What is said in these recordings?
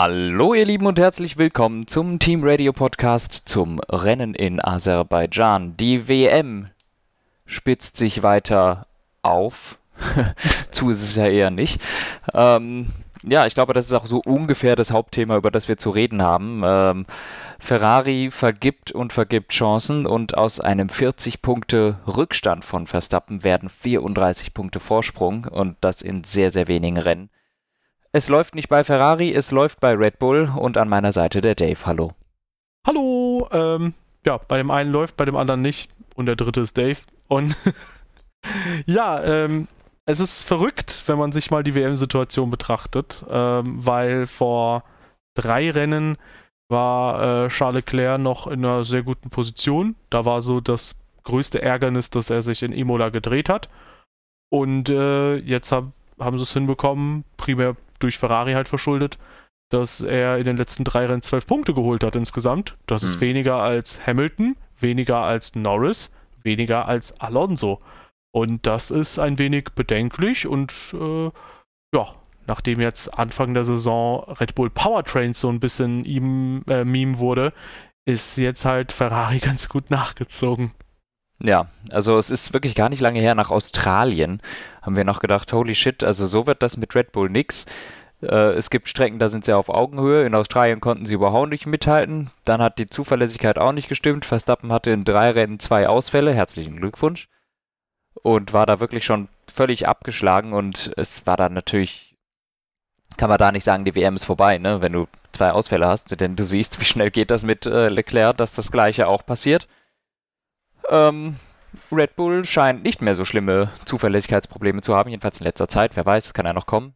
Hallo ihr Lieben und herzlich willkommen zum Team Radio Podcast zum Rennen in Aserbaidschan. Die WM spitzt sich weiter auf. zu ist es ja eher nicht. Ähm, ja, ich glaube, das ist auch so ungefähr das Hauptthema, über das wir zu reden haben. Ähm, Ferrari vergibt und vergibt Chancen und aus einem 40 Punkte Rückstand von Verstappen werden 34 Punkte Vorsprung und das in sehr, sehr wenigen Rennen. Es läuft nicht bei Ferrari, es läuft bei Red Bull und an meiner Seite der Dave. Hallo. Hallo. Ähm, ja, bei dem einen läuft, bei dem anderen nicht und der dritte ist Dave. Und ja, ähm, es ist verrückt, wenn man sich mal die WM-Situation betrachtet, ähm, weil vor drei Rennen war äh, Charles Leclerc noch in einer sehr guten Position. Da war so das größte Ärgernis, dass er sich in Imola gedreht hat. Und äh, jetzt hab, haben sie es hinbekommen, primär durch Ferrari halt verschuldet, dass er in den letzten drei Rennen zwölf Punkte geholt hat insgesamt. Das mhm. ist weniger als Hamilton, weniger als Norris, weniger als Alonso. Und das ist ein wenig bedenklich und äh, ja, nachdem jetzt Anfang der Saison Red Bull Powertrains so ein bisschen ihm äh, Meme wurde, ist jetzt halt Ferrari ganz gut nachgezogen. Ja, also es ist wirklich gar nicht lange her, nach Australien haben wir noch gedacht, holy shit, also so wird das mit Red Bull nix. Äh, es gibt Strecken, da sind sie auf Augenhöhe. In Australien konnten sie überhaupt nicht mithalten. Dann hat die Zuverlässigkeit auch nicht gestimmt. Verstappen hatte in drei Rennen zwei Ausfälle. Herzlichen Glückwunsch. Und war da wirklich schon völlig abgeschlagen und es war dann natürlich kann man da nicht sagen, die WM ist vorbei, ne? wenn du zwei Ausfälle hast. Denn du siehst, wie schnell geht das mit äh, Leclerc, dass das gleiche auch passiert. Ähm, Red Bull scheint nicht mehr so schlimme Zuverlässigkeitsprobleme zu haben, jedenfalls in letzter Zeit. Wer weiß, kann ja noch kommen.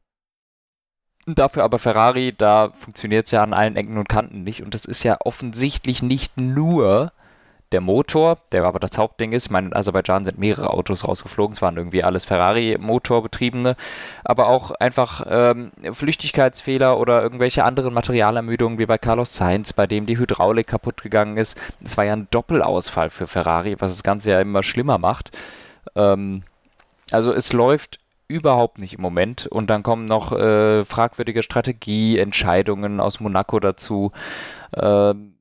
Dafür aber Ferrari, da funktioniert es ja an allen Ecken und Kanten nicht. Und das ist ja offensichtlich nicht nur der Motor, der aber das Hauptding ist. Ich meine, in Aserbaidschan sind mehrere Autos rausgeflogen, es waren irgendwie alles Ferrari-Motorbetriebene, aber auch einfach ähm, Flüchtigkeitsfehler oder irgendwelche anderen Materialermüdungen wie bei Carlos Sainz, bei dem die Hydraulik kaputt gegangen ist. Es war ja ein Doppelausfall für Ferrari, was das Ganze ja immer schlimmer macht. Ähm, also es läuft überhaupt nicht im Moment. Und dann kommen noch äh, fragwürdige Strategieentscheidungen aus Monaco dazu. Ähm,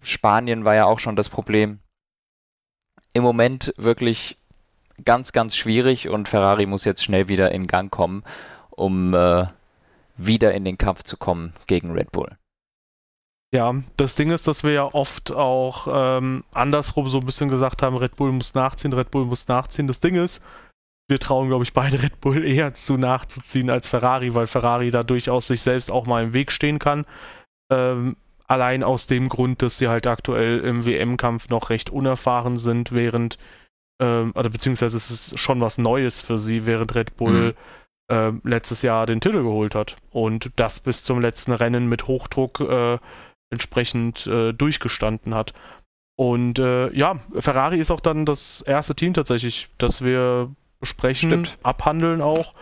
Spanien war ja auch schon das Problem. Im Moment wirklich ganz, ganz schwierig und Ferrari muss jetzt schnell wieder in Gang kommen, um äh, wieder in den Kampf zu kommen gegen Red Bull. Ja, das Ding ist, dass wir ja oft auch ähm, andersrum so ein bisschen gesagt haben, Red Bull muss nachziehen, Red Bull muss nachziehen. Das Ding ist, wir trauen, glaube ich, beide Red Bull eher zu nachzuziehen als Ferrari, weil Ferrari da durchaus sich selbst auch mal im Weg stehen kann. Ähm, Allein aus dem Grund, dass sie halt aktuell im WM-Kampf noch recht unerfahren sind, während, ähm, oder beziehungsweise es ist schon was Neues für sie, während Red Bull mhm. äh, letztes Jahr den Titel geholt hat. Und das bis zum letzten Rennen mit Hochdruck äh, entsprechend äh, durchgestanden hat. Und äh, ja, Ferrari ist auch dann das erste Team tatsächlich, das wir besprechen, Stimmt. abhandeln auch,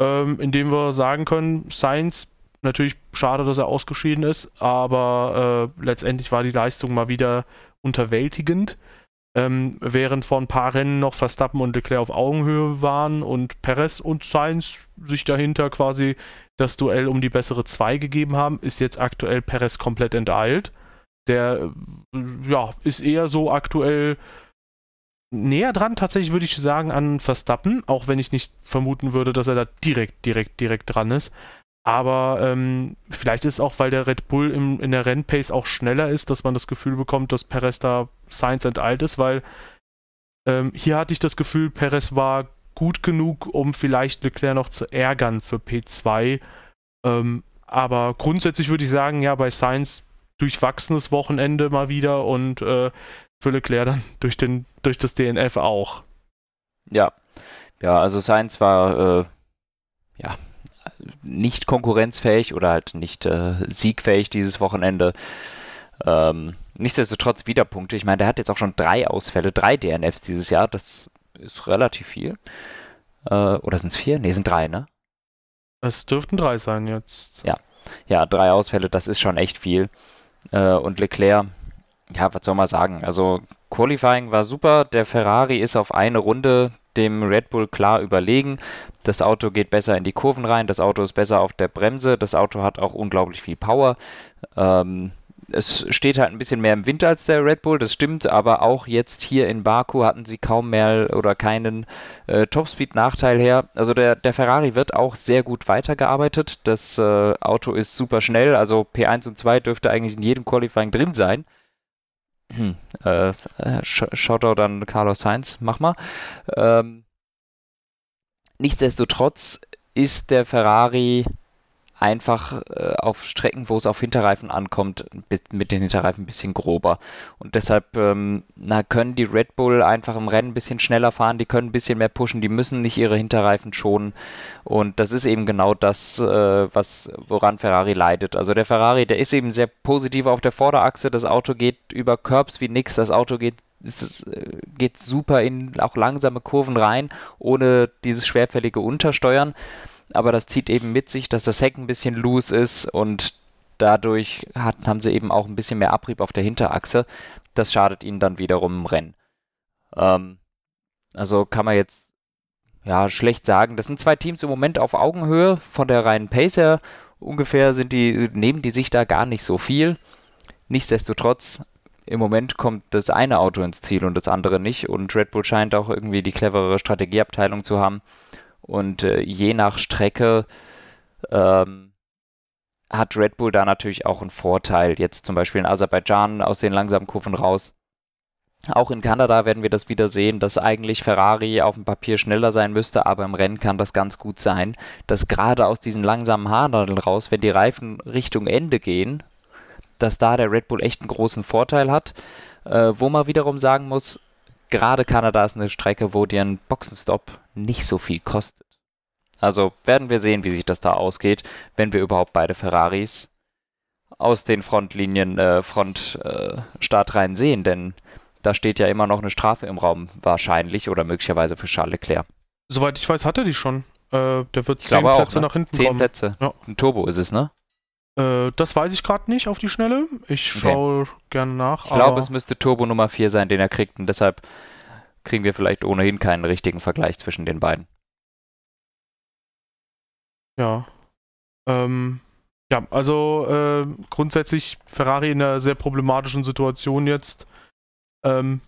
ähm, indem wir sagen können, Science Natürlich schade, dass er ausgeschieden ist, aber äh, letztendlich war die Leistung mal wieder unterwältigend. Ähm, während vor ein paar Rennen noch Verstappen und Leclerc auf Augenhöhe waren und Perez und Sainz sich dahinter quasi das Duell um die bessere 2 gegeben haben, ist jetzt aktuell Perez komplett enteilt. Der äh, ja, ist eher so aktuell näher dran, tatsächlich würde ich sagen, an Verstappen, auch wenn ich nicht vermuten würde, dass er da direkt, direkt, direkt dran ist. Aber ähm, vielleicht ist es auch, weil der Red Bull im, in der Rennpace auch schneller ist, dass man das Gefühl bekommt, dass Perez da Science enteilt ist, weil ähm, hier hatte ich das Gefühl, Perez war gut genug, um vielleicht Leclerc noch zu ärgern für P2. Ähm, aber grundsätzlich würde ich sagen, ja, bei Science durchwachsenes Wochenende mal wieder und äh, für Leclerc dann durch, den, durch das DNF auch. Ja, ja, also Science war äh, ja nicht konkurrenzfähig oder halt nicht äh, siegfähig dieses Wochenende. Ähm, nichtsdestotrotz wieder Punkte. Ich meine, der hat jetzt auch schon drei Ausfälle, drei DNFs dieses Jahr. Das ist relativ viel. Äh, oder sind es vier? Ne, sind drei, ne? Es dürften drei sein jetzt. Ja, ja, drei Ausfälle, das ist schon echt viel. Äh, und Leclerc, ja, was soll man sagen? Also, Qualifying war super. Der Ferrari ist auf eine Runde dem Red Bull klar überlegen. Das Auto geht besser in die Kurven rein, das Auto ist besser auf der Bremse, das Auto hat auch unglaublich viel Power. Ähm, es steht halt ein bisschen mehr im Winter als der Red Bull, das stimmt, aber auch jetzt hier in Baku hatten sie kaum mehr oder keinen äh, Topspeed-Nachteil her. Also der, der Ferrari wird auch sehr gut weitergearbeitet. Das äh, Auto ist super schnell, also P1 und 2 dürfte eigentlich in jedem Qualifying drin sein. Hm, äh, Shoutout an Carlos Sainz, mach mal. Ähm, nichtsdestotrotz ist der Ferrari einfach äh, auf Strecken, wo es auf Hinterreifen ankommt, mit den Hinterreifen ein bisschen grober. Und deshalb ähm, na, können die Red Bull einfach im Rennen ein bisschen schneller fahren, die können ein bisschen mehr pushen, die müssen nicht ihre Hinterreifen schonen. Und das ist eben genau das, äh, was, woran Ferrari leidet. Also der Ferrari, der ist eben sehr positiv auf der Vorderachse, das Auto geht über Curbs wie nix, das Auto geht es äh, geht super in auch langsame Kurven rein, ohne dieses schwerfällige Untersteuern aber das zieht eben mit sich, dass das Heck ein bisschen loose ist und dadurch hat, haben sie eben auch ein bisschen mehr Abrieb auf der Hinterachse. Das schadet ihnen dann wiederum im Rennen. Ähm, also kann man jetzt ja schlecht sagen. Das sind zwei Teams im Moment auf Augenhöhe von der reinen Pace her. Ungefähr sind die, nehmen die sich da gar nicht so viel. Nichtsdestotrotz, im Moment kommt das eine Auto ins Ziel und das andere nicht. Und Red Bull scheint auch irgendwie die cleverere Strategieabteilung zu haben und äh, je nach Strecke ähm, hat Red Bull da natürlich auch einen Vorteil. Jetzt zum Beispiel in Aserbaidschan aus den langsamen Kurven raus. Auch in Kanada werden wir das wieder sehen, dass eigentlich Ferrari auf dem Papier schneller sein müsste, aber im Rennen kann das ganz gut sein, dass gerade aus diesen langsamen Haarnadeln raus, wenn die Reifen Richtung Ende gehen, dass da der Red Bull echt einen großen Vorteil hat. Äh, wo man wiederum sagen muss, gerade Kanada ist eine Strecke, wo dir ein Boxenstopp nicht so viel kostet. Also werden wir sehen, wie sich das da ausgeht, wenn wir überhaupt beide Ferraris aus den Frontlinien, äh, Frontstartreihen äh, sehen, denn da steht ja immer noch eine Strafe im Raum, wahrscheinlich oder möglicherweise für Charles Leclerc. Soweit ich weiß, hat er die schon. Äh, der wird ich zehn Plätze auch, ne? nach hinten zehn kommen. Zehn Plätze. Ja. Ein Turbo ist es, ne? Äh, das weiß ich gerade nicht auf die Schnelle. Ich schaue okay. gerne nach. Ich glaube, es müsste Turbo Nummer 4 sein, den er kriegt. Und deshalb kriegen wir vielleicht ohnehin keinen richtigen Vergleich zwischen den beiden. Ja. Ähm, ja, also äh, grundsätzlich Ferrari in einer sehr problematischen Situation jetzt. Ähm,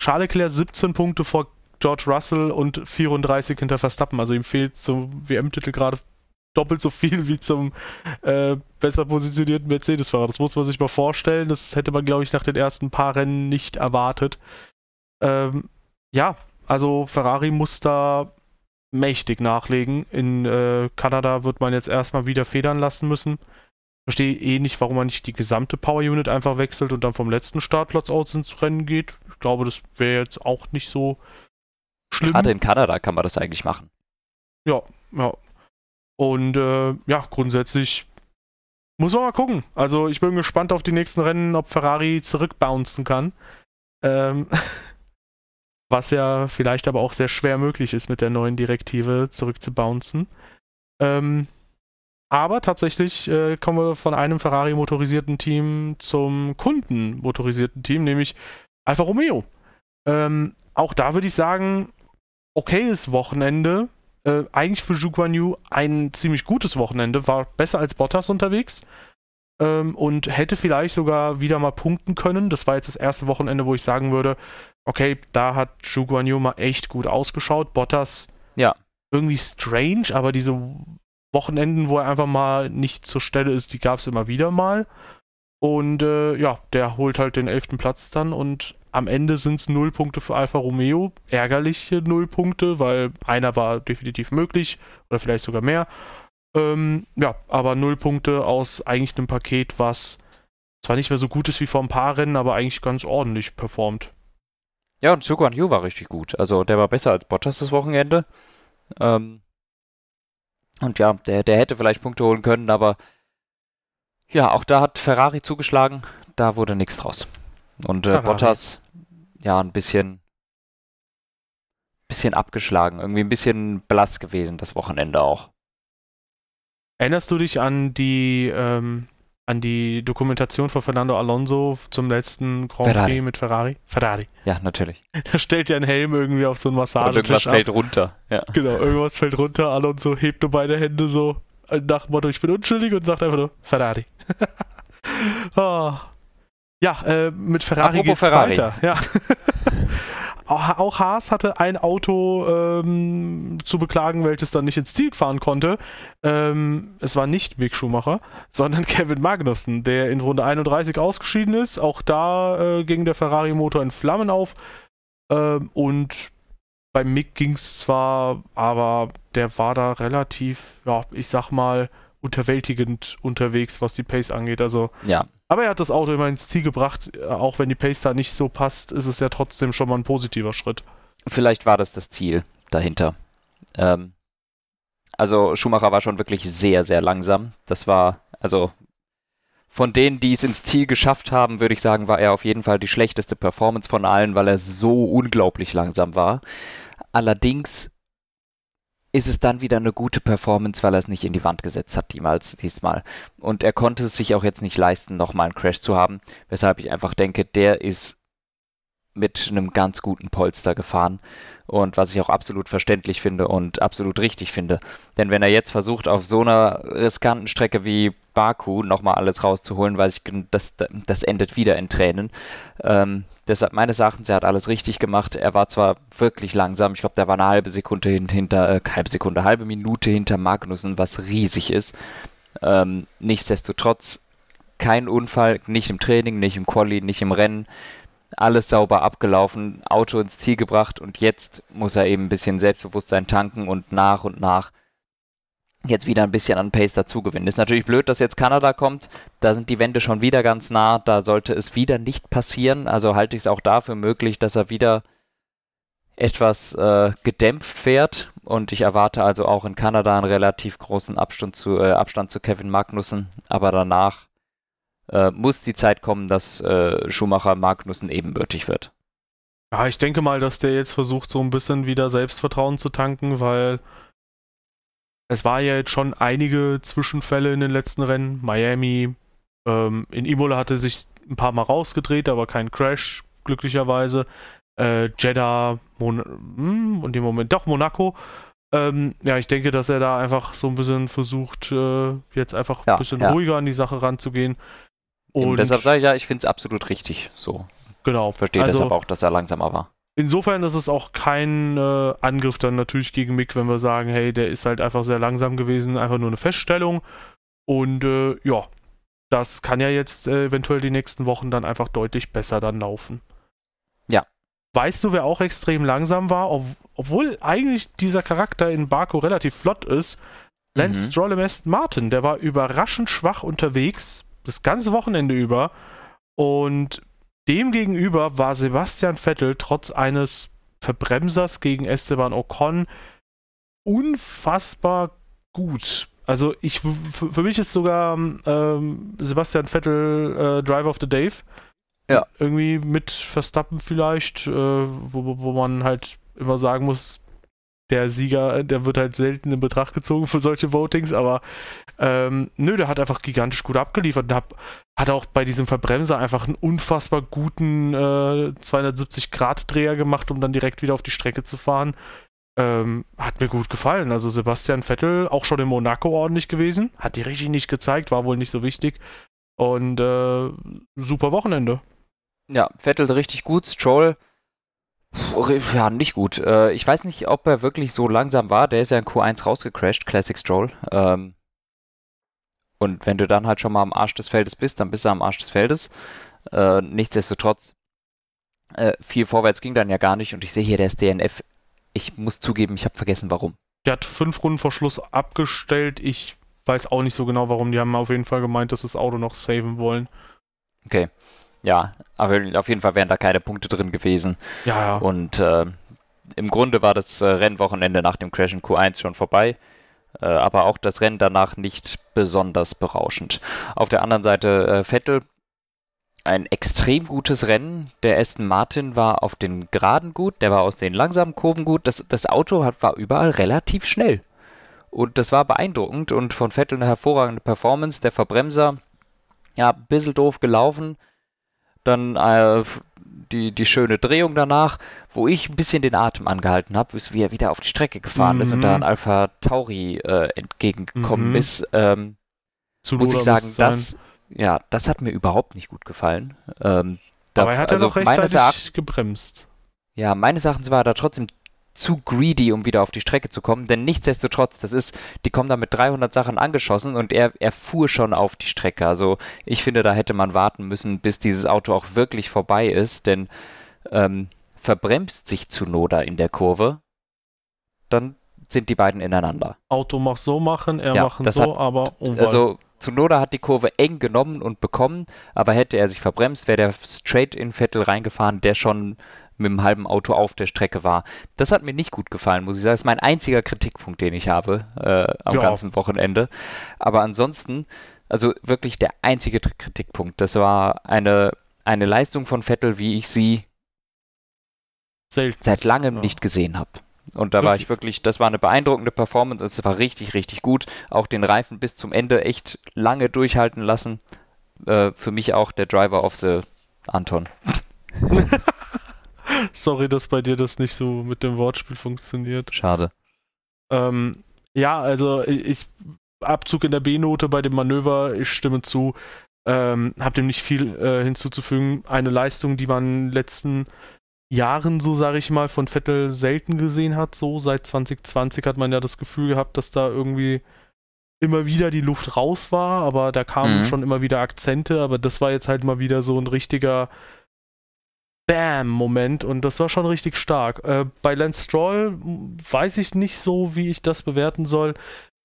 Charles Leclerc 17 Punkte vor George Russell und 34 hinter Verstappen. Also ihm fehlt zum WM-Titel gerade doppelt so viel wie zum äh, besser positionierten Mercedes-Fahrer. Das muss man sich mal vorstellen. Das hätte man, glaube ich, nach den ersten paar Rennen nicht erwartet. Ähm, ja, also Ferrari muss da mächtig nachlegen. In äh, Kanada wird man jetzt erstmal wieder federn lassen müssen. Verstehe eh nicht, warum man nicht die gesamte Power Unit einfach wechselt und dann vom letzten Startplatz aus ins Rennen geht. Ich glaube, das wäre jetzt auch nicht so schlimm. Gerade in Kanada kann man das eigentlich machen. Ja, ja. Und äh, ja, grundsätzlich muss man mal gucken. Also ich bin gespannt auf die nächsten Rennen, ob Ferrari zurückbouncen kann. Ähm, was ja vielleicht aber auch sehr schwer möglich ist mit der neuen Direktive zurückzubouncen. Ähm, aber tatsächlich äh, kommen wir von einem Ferrari motorisierten Team zum Kunden motorisierten Team, nämlich Alfa Romeo. Ähm, auch da würde ich sagen, okayes Wochenende, äh, eigentlich für Zhu Yu ein ziemlich gutes Wochenende, war besser als Bottas unterwegs ähm, und hätte vielleicht sogar wieder mal punkten können. Das war jetzt das erste Wochenende, wo ich sagen würde, okay, da hat Zhu Guan Yu mal echt gut ausgeschaut. Bottas ja. irgendwie strange, aber diese Wochenenden, wo er einfach mal nicht zur Stelle ist, die gab es immer wieder mal. Und äh, ja, der holt halt den elften Platz dann und am Ende sind es null Punkte für Alfa Romeo. Ärgerliche null Punkte, weil einer war definitiv möglich oder vielleicht sogar mehr. Ähm, ja, aber null Punkte aus eigentlich einem Paket, was zwar nicht mehr so gut ist wie vor ein paar Rennen, aber eigentlich ganz ordentlich performt. Ja, und Zuguan Yu war richtig gut. Also der war besser als Bottas das Wochenende. Ähm, und ja, der, der hätte vielleicht Punkte holen können, aber ja, auch da hat Ferrari zugeschlagen. Da wurde nichts draus. Und äh, Bottas, ja, ein bisschen, bisschen abgeschlagen. Irgendwie ein bisschen blass gewesen, das Wochenende auch. Erinnerst du dich an die ähm, an die Dokumentation von Fernando Alonso zum letzten Grand Ferrari. Prix mit Ferrari. Ferrari. Ja, natürlich. Da stellt er einen Helm irgendwie auf so einen Und Massagetisch irgendwas ab. fällt runter. Ja. Genau, irgendwas fällt runter, Alonso hebt nur beide Hände so äh, nach dem Motto, ich bin unschuldig und sagt einfach nur Ferrari. Ah. Ja, äh, mit Ferrari Apropos geht's Ferrari. weiter. Ja. auch, Haas hatte ein Auto ähm, zu beklagen, welches dann nicht ins Ziel fahren konnte. Ähm, es war nicht Mick Schumacher, sondern Kevin Magnussen, der in Runde 31 ausgeschieden ist. Auch da äh, ging der Ferrari-Motor in Flammen auf. Ähm, und bei Mick ging es zwar, aber der war da relativ, ja, ich sag mal, unterwältigend unterwegs, was die Pace angeht. Also, ja, aber er hat das Auto immer ins Ziel gebracht. Äh, Auch wenn die Pace da nicht so passt, ist es ja trotzdem schon mal ein positiver Schritt. vielleicht war das das Ziel dahinter. Ähm, also Schumacher war schon wirklich sehr, sehr langsam. Das war, also von denen, die es ins Ziel geschafft haben, würde ich sagen, war er auf jeden Fall die schlechteste Performance von allen, weil er so unglaublich langsam war. Allerdings ist es dann wieder eine gute Performance, weil er es nicht in die Wand gesetzt hat, niemals, diesmal. Und er konnte es sich auch jetzt nicht leisten, nochmal einen Crash zu haben, weshalb ich einfach denke, der ist mit einem ganz guten Polster gefahren. Und was ich auch absolut verständlich finde und absolut richtig finde. Denn wenn er jetzt versucht, auf so einer riskanten Strecke wie Baku nochmal alles rauszuholen, weiß ich, das, das endet wieder in Tränen. Ähm, deshalb meines Erachtens, er hat alles richtig gemacht. Er war zwar wirklich langsam, ich glaube, der war eine halbe Sekunde hin, hinter, äh, halbe Sekunde, halbe Minute hinter Magnussen, was riesig ist. Ähm, nichtsdestotrotz kein Unfall, nicht im Training, nicht im Quali, nicht im Rennen. Alles sauber abgelaufen, Auto ins Ziel gebracht und jetzt muss er eben ein bisschen Selbstbewusstsein tanken und nach und nach jetzt wieder ein bisschen an Pace dazugewinnen. Ist natürlich blöd, dass jetzt Kanada kommt. Da sind die Wände schon wieder ganz nah. Da sollte es wieder nicht passieren. Also halte ich es auch dafür möglich, dass er wieder etwas äh, gedämpft fährt. Und ich erwarte also auch in Kanada einen relativ großen Abstand zu, äh, Abstand zu Kevin Magnussen. Aber danach äh, muss die Zeit kommen, dass äh, Schumacher Magnussen ebenbürtig wird. Ja, ich denke mal, dass der jetzt versucht, so ein bisschen wieder Selbstvertrauen zu tanken, weil es war ja jetzt schon einige Zwischenfälle in den letzten Rennen. Miami, ähm, in Imola hatte sich ein paar Mal rausgedreht, aber kein Crash, glücklicherweise. Äh, Jeddah Mon hm, und im Moment doch Monaco. Ähm, ja, ich denke, dass er da einfach so ein bisschen versucht, äh, jetzt einfach Ja, ein bisschen ja. ruhiger an die Sache ranzugehen. Eben, Und deshalb sage ich ja, ich finde es absolut richtig. So. genau. Verstehe also, deshalb auch, dass er langsamer war. Insofern ist es auch kein äh, Angriff dann natürlich gegen Mick, wenn wir sagen, hey, der ist halt einfach sehr langsam gewesen, einfach nur eine Feststellung. Und äh, ja, das kann ja jetzt äh, eventuell die nächsten Wochen dann einfach deutlich besser dann laufen. Ja. Weißt du, wer auch extrem langsam war, ob, obwohl eigentlich dieser Charakter in Baku relativ flott ist? Lance Mhm. Stroll im Aston Martin, der war überraschend schwach unterwegs, das ganze Wochenende über. Und demgegenüber war Sebastian Vettel trotz eines Verbremsers gegen Esteban Ocon unfassbar gut. Also ich für, für mich ist sogar ähm, Sebastian Vettel äh, Driver of the Dave. Ja. Irgendwie mit Verstappen vielleicht, äh, wo, wo- wo man halt immer sagen muss, der Sieger, der wird halt selten in Betracht gezogen für solche Votings, aber ähm, nö, der hat einfach gigantisch gut abgeliefert und hab, hat auch bei diesem Verbremser einfach einen unfassbar guten äh, 270-Grad-Dreher gemacht, um dann direkt wieder auf die Strecke zu fahren. Ähm, hat mir gut gefallen. Also Sebastian Vettel, auch schon in Monaco ordentlich gewesen, hat die Regie nicht gezeigt, war wohl nicht so wichtig. Und äh, super Wochenende. Ja, Vettel richtig gut, Stroll ja, nicht gut. Äh, ich weiß nicht, ob er wirklich so langsam war. Der ist ja in Q1 rausgecrashed, Classic Stroll. Ähm, und wenn du dann halt schon mal am Arsch des Feldes bist, dann bist du am Arsch des Feldes. Äh, nichtsdestotrotz, äh, viel vorwärts ging dann ja gar nicht. Und ich sehe hier, der ist DNF. Ich muss zugeben, ich habe vergessen, warum. Der hat fünf Runden vor Schluss abgestellt. Ich weiß auch nicht so genau, warum. Die haben auf jeden Fall gemeint, dass das Auto noch saven wollen. Okay. Ja, aber auf jeden Fall wären da keine Punkte drin gewesen. Ja. Und äh, im Grunde war das äh, Rennwochenende nach dem Crash in Q1 schon vorbei, äh, aber auch das Rennen danach nicht besonders berauschend. Auf der anderen Seite äh, Vettel, ein extrem gutes Rennen. Der Aston Martin war auf den Geraden gut, der war aus den langsamen Kurven gut. Das, das Auto hat, war überall relativ schnell. Und das war beeindruckend und von Vettel eine hervorragende Performance. Der Verbremser Ja, ein bisschen doof gelaufen. Dann äh, die, die schöne Drehung danach, wo ich ein bisschen den Atem angehalten habe, ist, wie er wieder auf die Strecke gefahren Mhm. ist und da ein Alpha Tauri äh, entgegengekommen Mhm. ist. Ähm, muss ich sagen, das, ja, das hat mir überhaupt nicht gut gefallen. Ähm, da- Aber er hat also ja doch meines rechtzeitig Erachtens, gebremst. ja, meines Erachtens war er da trotzdem zu greedy, um wieder auf die Strecke zu kommen, denn nichtsdestotrotz, das ist, die kommen da mit 300 Sachen angeschossen und er, er fuhr schon auf die Strecke. Also ich finde, da hätte man warten müssen, bis dieses Auto auch wirklich vorbei ist, denn ähm, verbremst sich Tsunoda in der Kurve, dann sind die beiden ineinander. Auto macht so machen, er Ja, machen so, aber Unfall. Also Tsunoda hat die Kurve eng genommen und bekommen, aber hätte er sich verbremst, wäre der straight in Vettel reingefahren, der schon mit dem halben Auto auf der Strecke war. Das hat mir nicht gut gefallen, muss ich sagen. Das ist mein einziger Kritikpunkt, den ich habe äh, am Ja. ganzen Wochenende. Aber ansonsten, also wirklich der einzige Kritikpunkt. Das war eine, eine Leistung von Vettel, wie ich sie Selten. seit langem Ja. nicht gesehen habe. Und da war ich wirklich, das war eine beeindruckende Performance. Es war richtig, richtig gut. Auch den Reifen bis zum Ende echt lange durchhalten lassen. Äh, für mich auch der Driver of the Anton. Sorry, dass bei dir das nicht so mit dem Wortspiel funktioniert. Schade. Ähm, ja, also ich Abzug in der B-Note bei dem Manöver, ich stimme zu. Ähm, hab dem nicht viel äh, hinzuzufügen. Eine Leistung, die man in den letzten Jahren, so sage ich mal, von Vettel selten gesehen hat. So seit 2020 hat man ja das Gefühl gehabt, dass da irgendwie immer wieder die Luft raus war, aber da kamen Mhm. schon immer wieder Akzente, aber das war jetzt halt mal wieder so ein richtiger Bam-Moment und das war schon richtig stark. Äh, bei Lance Stroll weiß ich nicht so, wie ich das bewerten soll,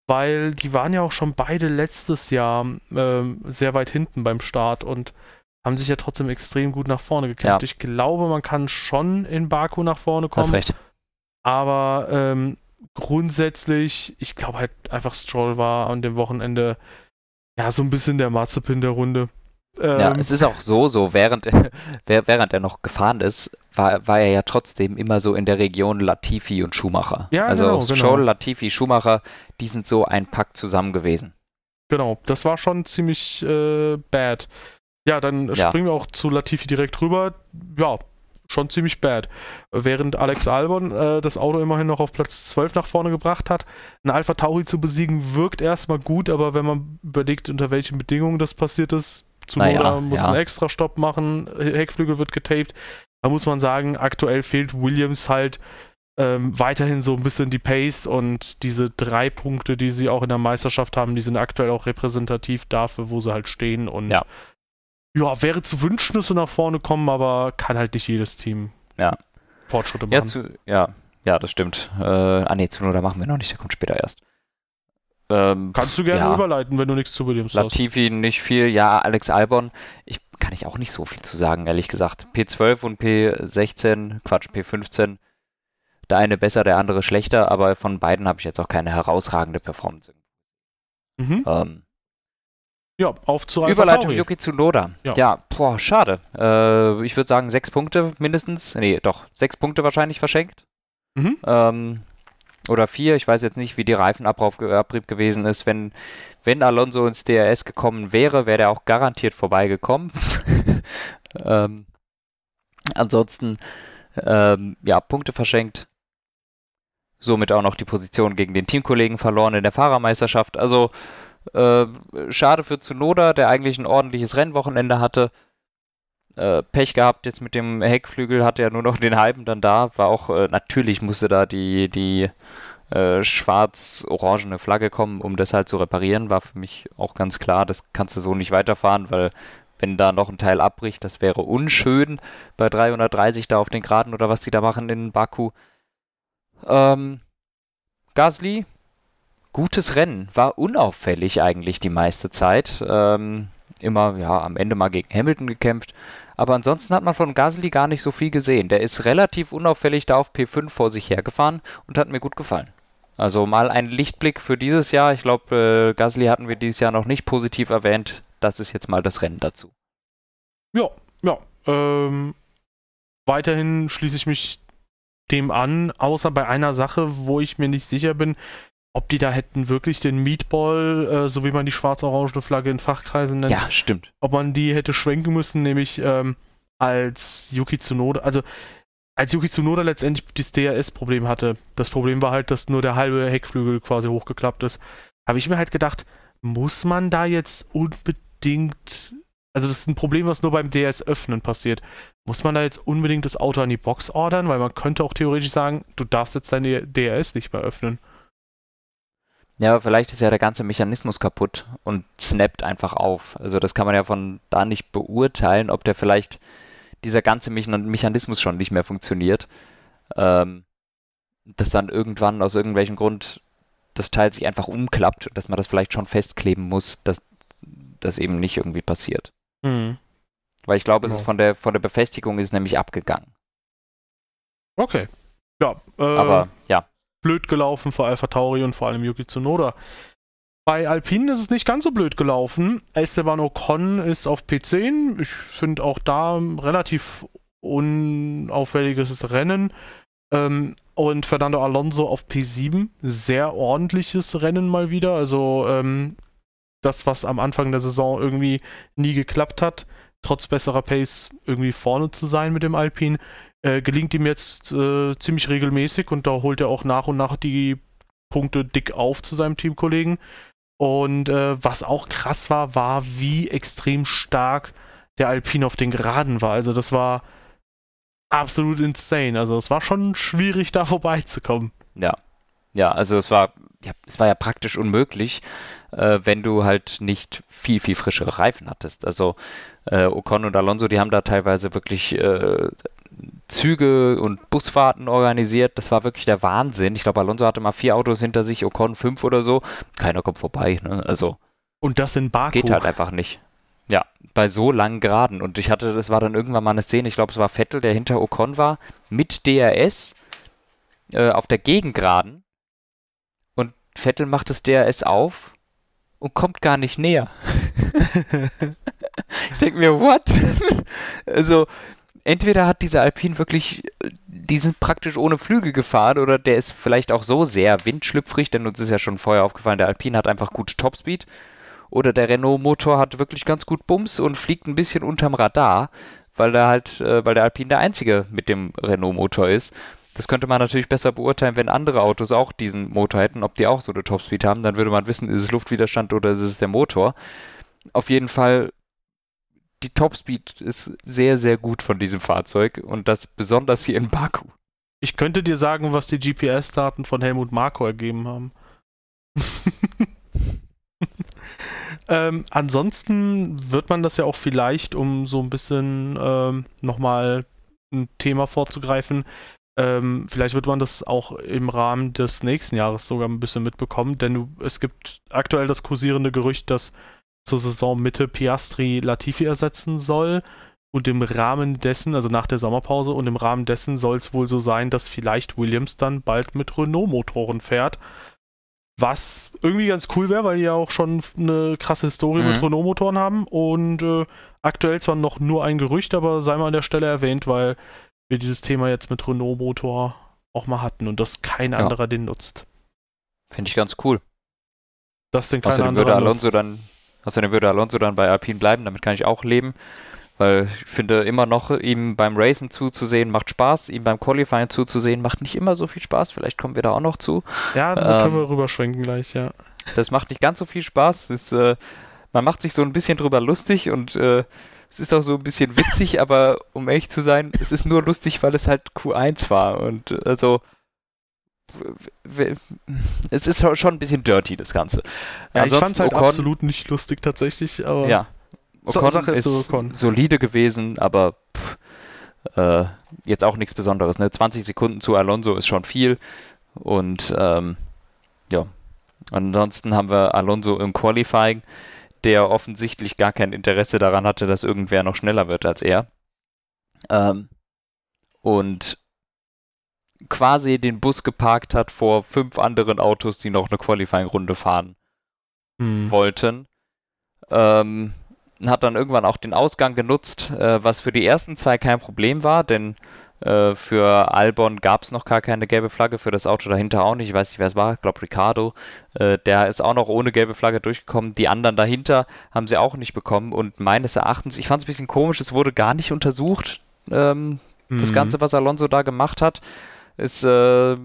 weil die waren ja auch schon beide letztes Jahr ähm, sehr weit hinten beim Start und haben sich ja trotzdem extrem gut nach vorne gekämpft. Ja. Ich glaube, man kann schon in Baku nach vorne Hast kommen, recht. aber ähm, grundsätzlich, ich glaube halt einfach Stroll war an dem Wochenende ja so ein bisschen der Marzipin der Runde. Ja, Ähm, es ist auch so, so während, während er noch gefahren ist, war, war er ja trotzdem immer so in der Region Latifi und Schumacher. Ja, also genau, genau. Stroll, Latifi, Schumacher, die sind so ein Pack zusammen gewesen. Genau, das war schon ziemlich äh, bad. Ja, dann Ja. springen wir auch zu Latifi direkt rüber. Ja, schon ziemlich bad. Während Alex Albon äh, das Auto immerhin noch auf Platz 12 nach vorne gebracht hat, ein Alpha Tauri zu besiegen, wirkt erstmal gut, aber wenn man überlegt, unter welchen Bedingungen das passiert ist, Zunoda Naja, muss ja. einen extra Stopp machen, Heckflügel wird getaped, da muss man sagen, aktuell fehlt Williams halt ähm, weiterhin so ein bisschen die Pace und diese drei Punkte, die sie auch in der Meisterschaft haben, die sind aktuell auch repräsentativ dafür, wo sie halt stehen und Ja. ja, wäre zu wünschen, dass sie nach vorne kommen, aber kann halt nicht jedes Team Ja. Fortschritte Ja, machen. zu, ja, ja, das stimmt. Äh, ah nee, Zunoda machen wir noch nicht, der kommt später erst. Ähm, Kannst du gerne ja. überleiten, wenn du nichts zu Williams hast. Latifi nicht viel, ja, Alex Albon, ich kann ich auch nicht so viel zu sagen, ehrlich gesagt. P12 und P16, Quatsch, P15, der eine besser, der andere schlechter, aber von beiden habe ich jetzt auch keine herausragende Performance. Mhm. Ähm, Ja, auf zu Überleitung Tauri. Yuki Tsunoda. Ja. Ja, boah, schade. Äh, ich würde sagen, sechs Punkte mindestens. Nee, doch, sechs Punkte wahrscheinlich verschenkt. Mhm. Ähm, oder vier, ich weiß jetzt nicht, wie die Reifenabrieb Abrieb gewesen ist. Wenn, wenn Alonso ins DRS gekommen wäre, wäre der auch garantiert vorbeigekommen. ähm, ansonsten, ähm, ja, Punkte verschenkt. Somit auch noch die Position gegen den Teamkollegen verloren in der Fahrermeisterschaft. Also, äh, schade für Tsunoda, der eigentlich ein ordentliches Rennwochenende hatte. Äh, Pech gehabt jetzt mit dem Heckflügel, hatte ja nur noch den halben dann da. War auch, äh, natürlich musste da die, die äh, schwarz-orangene Flagge kommen, um das halt zu reparieren. War für mich auch ganz klar, das kannst du so nicht weiterfahren, weil wenn da noch ein Teil abbricht, das wäre unschön bei 330 da auf den Geraden oder was die da machen in Baku. Ähm, Gasly, gutes Rennen, war unauffällig eigentlich die meiste Zeit. Ähm, immer, ja, am Ende mal gegen Hamilton gekämpft. Aber ansonsten hat man von Gasly gar nicht so viel gesehen. Der ist relativ unauffällig da auf P5 vor sich hergefahren und hat mir gut gefallen. Also mal ein Lichtblick für dieses Jahr. Ich glaube, äh, Gasly hatten wir dieses Jahr noch nicht positiv erwähnt. Das ist jetzt mal das Rennen dazu. Ja, ja. Ähm, weiterhin schließe ich mich dem an, außer bei einer Sache, wo ich mir nicht sicher bin, ob die da hätten wirklich den Meatball, äh, so wie man die schwarz-orangene Flagge in Fachkreisen nennt, Ja, stimmt. ob man die hätte schwenken müssen, nämlich ähm, als Yuki Tsunoda, also als Yuki Tsunoda letztendlich das DRS-Problem hatte. Das Problem war halt, dass nur der halbe Heckflügel quasi hochgeklappt ist. Habe ich mir halt gedacht, muss man da jetzt unbedingt, also das ist ein Problem, was nur beim DRS-Öffnen passiert. Muss man da jetzt unbedingt das Auto an die Box ordern? Weil man könnte auch theoretisch sagen, du darfst jetzt deine DRS nicht mehr öffnen. Ja, aber vielleicht ist ja der ganze Mechanismus kaputt und snappt einfach auf. Also das kann man ja von da nicht beurteilen, ob der vielleicht dieser ganze Mechan Mechanismus schon nicht mehr funktioniert. Ähm, dass dann irgendwann aus irgendwelchem Grund das Teil sich einfach umklappt dass man das vielleicht schon festkleben muss, dass das eben nicht irgendwie passiert. Hm. Weil ich glaube, es Genau. ist von der von der Befestigung ist nämlich abgegangen. Okay. Ja, äh, Aber ja, blöd gelaufen für Alpha Tauri und vor allem Yuki Tsunoda. Bei Alpine ist es nicht ganz so blöd gelaufen. Esteban Ocon ist auf P10. Ich finde auch da relativ unauffälliges Rennen. Ähm, und Fernando Alonso auf P7. Sehr ordentliches Rennen mal wieder. Also ähm, das, was am Anfang der Saison irgendwie nie geklappt hat, trotz besserer Pace irgendwie vorne zu sein mit dem Alpine, äh, gelingt ihm jetzt äh, ziemlich regelmäßig und da holt er auch nach und nach die Punkte dick auf zu seinem Teamkollegen. Und äh, was auch krass war, war, wie extrem stark der Alpine auf den Geraden war. Also das war absolut insane. Also es war schon schwierig, da vorbeizukommen. ja. Ja, also es war ja, es war ja praktisch unmöglich, äh, wenn du halt nicht viel, viel frischere Reifen hattest. Also äh, Ocon und Alonso, die haben da teilweise wirklich äh, Züge und Busfahrten organisiert. Das war wirklich der Wahnsinn. Ich glaube, Alonso hatte mal vier Autos hinter sich, Ocon fünf oder so. Keiner kommt vorbei. Ne? Also Und das in Baku. geht halt einfach nicht. Ja, bei so langen Geraden. Und ich hatte, das war dann irgendwann mal eine Szene, ich glaube, es war Vettel, der hinter Ocon war, mit DRS äh, auf der Gegengraden. Und Vettel macht das DRS auf und kommt gar nicht näher. Ich denke mir, what? also, entweder hat dieser Alpin wirklich, äh, die sind praktisch ohne Flügel gefahren oder der ist vielleicht auch so sehr windschlüpfrig, denn uns ist ja schon vorher aufgefallen, der Alpin hat einfach gute Topspeed. Oder der Renault-Motor hat wirklich ganz gut Bums und fliegt ein bisschen unterm Radar, weil der halt, äh, weil der Alpin der einzige mit dem Renault-Motor ist. Das könnte man natürlich besser beurteilen, wenn andere Autos auch diesen Motor hätten, ob die auch so eine Topspeed haben. Dann würde man wissen, ist es Luftwiderstand oder ist es der Motor. Auf jeden Fall, die Topspeed ist sehr, sehr gut von diesem Fahrzeug und das besonders hier in Baku. Ich könnte dir sagen, was die GPS-Daten von Helmut Marko ergeben haben. ähm, ansonsten wird man das ja auch vielleicht, um so ein bisschen ähm, nochmal ein Thema vorzugreifen, ähm, vielleicht wird man das auch im Rahmen des nächsten Jahres sogar ein bisschen mitbekommen, denn es gibt aktuell das kursierende Gerücht, dass zur Saisonmitte Piastri Latifi ersetzen soll. Und im Rahmen dessen, also nach der Sommerpause, und im Rahmen dessen soll es wohl so sein, dass vielleicht Williams dann bald mit Renault-Motoren fährt. Was irgendwie ganz cool wäre, weil die ja auch schon eine krasse Historie Mhm. mit Renault-Motoren haben. Und äh, aktuell zwar noch nur ein Gerücht, aber sei mal an der Stelle erwähnt, weil wir dieses Thema jetzt mit Renault-Motor auch mal hatten und das kein Ja. anderer den nutzt. Finde ich ganz cool. Das den kein Außerdem anderer würde Alonso nutzt. dann, außerdem würde Alonso dann bei Alpine bleiben, damit kann ich auch leben. Weil ich finde immer noch, ihm beim Racen zuzusehen macht Spaß, ihm beim Qualifying zuzusehen macht nicht immer so viel Spaß. Vielleicht kommen wir da auch noch zu. Ja, da können ähm, wir rüberschwenken gleich, ja. Das macht nicht ganz so viel Spaß. Es, äh, man macht sich so ein bisschen drüber lustig und äh, es ist auch so ein bisschen witzig, aber um ehrlich zu sein, es ist nur lustig, weil es halt Q1 war. Und äh, also es ist schon ein bisschen dirty, das Ganze. Ja, ich Ansonsten fand's halt Ocon- absolut nicht lustig tatsächlich, aber Ja. Ocon Sache ist ist Ocon. solide gewesen, aber pff, äh, jetzt auch nichts Besonderes. Ne? 20 Sekunden zu Alonso ist schon viel. Und ähm, ja, ansonsten haben wir Alonso im Qualifying, der offensichtlich gar kein Interesse daran hatte, dass irgendwer noch schneller wird als er. Ähm, und quasi den Bus geparkt hat vor fünf anderen Autos, die noch eine Qualifying-Runde fahren hm. wollten. Ähm, hat dann irgendwann auch den Ausgang genutzt, äh, was für die ersten zwei kein Problem war, denn Äh, für Albon gab es noch gar keine gelbe Flagge, für das Auto dahinter auch nicht. Ich weiß nicht, wer es war. Ich glaube, Ricardo. Äh, der ist auch noch ohne gelbe Flagge durchgekommen. Die anderen dahinter haben sie auch nicht bekommen. Und meines Erachtens, ich fand es ein bisschen komisch, es wurde gar nicht untersucht. Ähm, mhm. Das Ganze, was Alonso da gemacht hat, ist. Äh,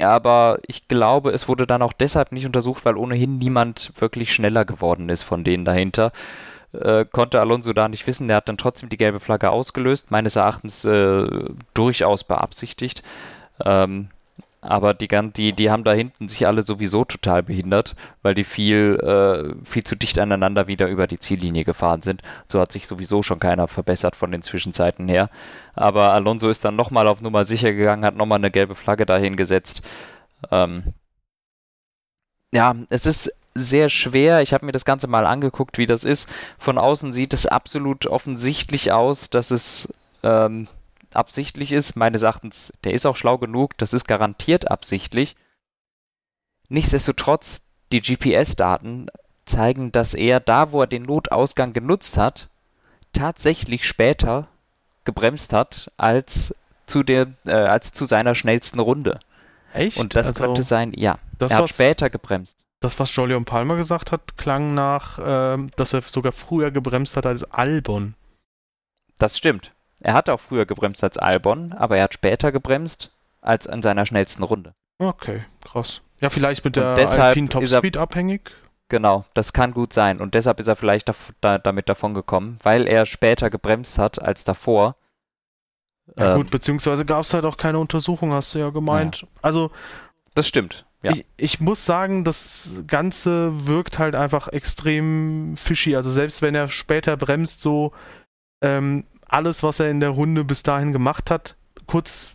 aber ich glaube, es wurde dann auch deshalb nicht untersucht, weil ohnehin niemand wirklich schneller geworden ist von denen dahinter äh, konnte Alonso da nicht wissen. Der hat dann trotzdem die gelbe Flagge ausgelöst, meines Erachtens äh, durchaus beabsichtigt. Ähm, aber die, die, die haben da hinten sich alle sowieso total behindert, weil die viel, äh, viel zu dicht aneinander wieder über die Ziellinie gefahren sind. So hat sich sowieso schon keiner verbessert von den Zwischenzeiten her. Aber Alonso ist dann nochmal auf Nummer sicher gegangen, hat nochmal eine gelbe Flagge dahin gesetzt. Ähm, ja, es ist sehr schwer. Ich habe mir das Ganze mal angeguckt, wie das ist. Von außen sieht es absolut offensichtlich aus, dass es ähm, absichtlich ist. Meines Erachtens, der ist auch schlau genug, das ist garantiert absichtlich. Nichtsdestotrotz, die GPS-Daten zeigen, dass er da, wo er den Notausgang genutzt hat, tatsächlich später gebremst hat als zu der, äh, als zu seiner schnellsten Runde. Echt? Und das also, könnte sein, ja. er hat später gebremst das, was Jolion Palmer gesagt hat, klang nach, äh, dass er sogar früher gebremst hat als Albon. Das stimmt. Er hat auch früher gebremst als Albon, aber er hat später gebremst als in seiner schnellsten Runde. Okay, krass. Ja, vielleicht mit der Alpine Top Speed abhängig. Genau, das kann gut sein. Und deshalb ist er vielleicht da, damit davon gekommen, weil er später gebremst hat als davor. Ja, ähm, gut, beziehungsweise gab es halt auch keine Untersuchung, hast du ja gemeint. Ja. Also. Das stimmt. Ja. Ich, ich, muss sagen, das Ganze wirkt halt einfach extrem fishy. Also selbst wenn er später bremst, so ähm, alles, was er in der Runde bis dahin gemacht hat, kurz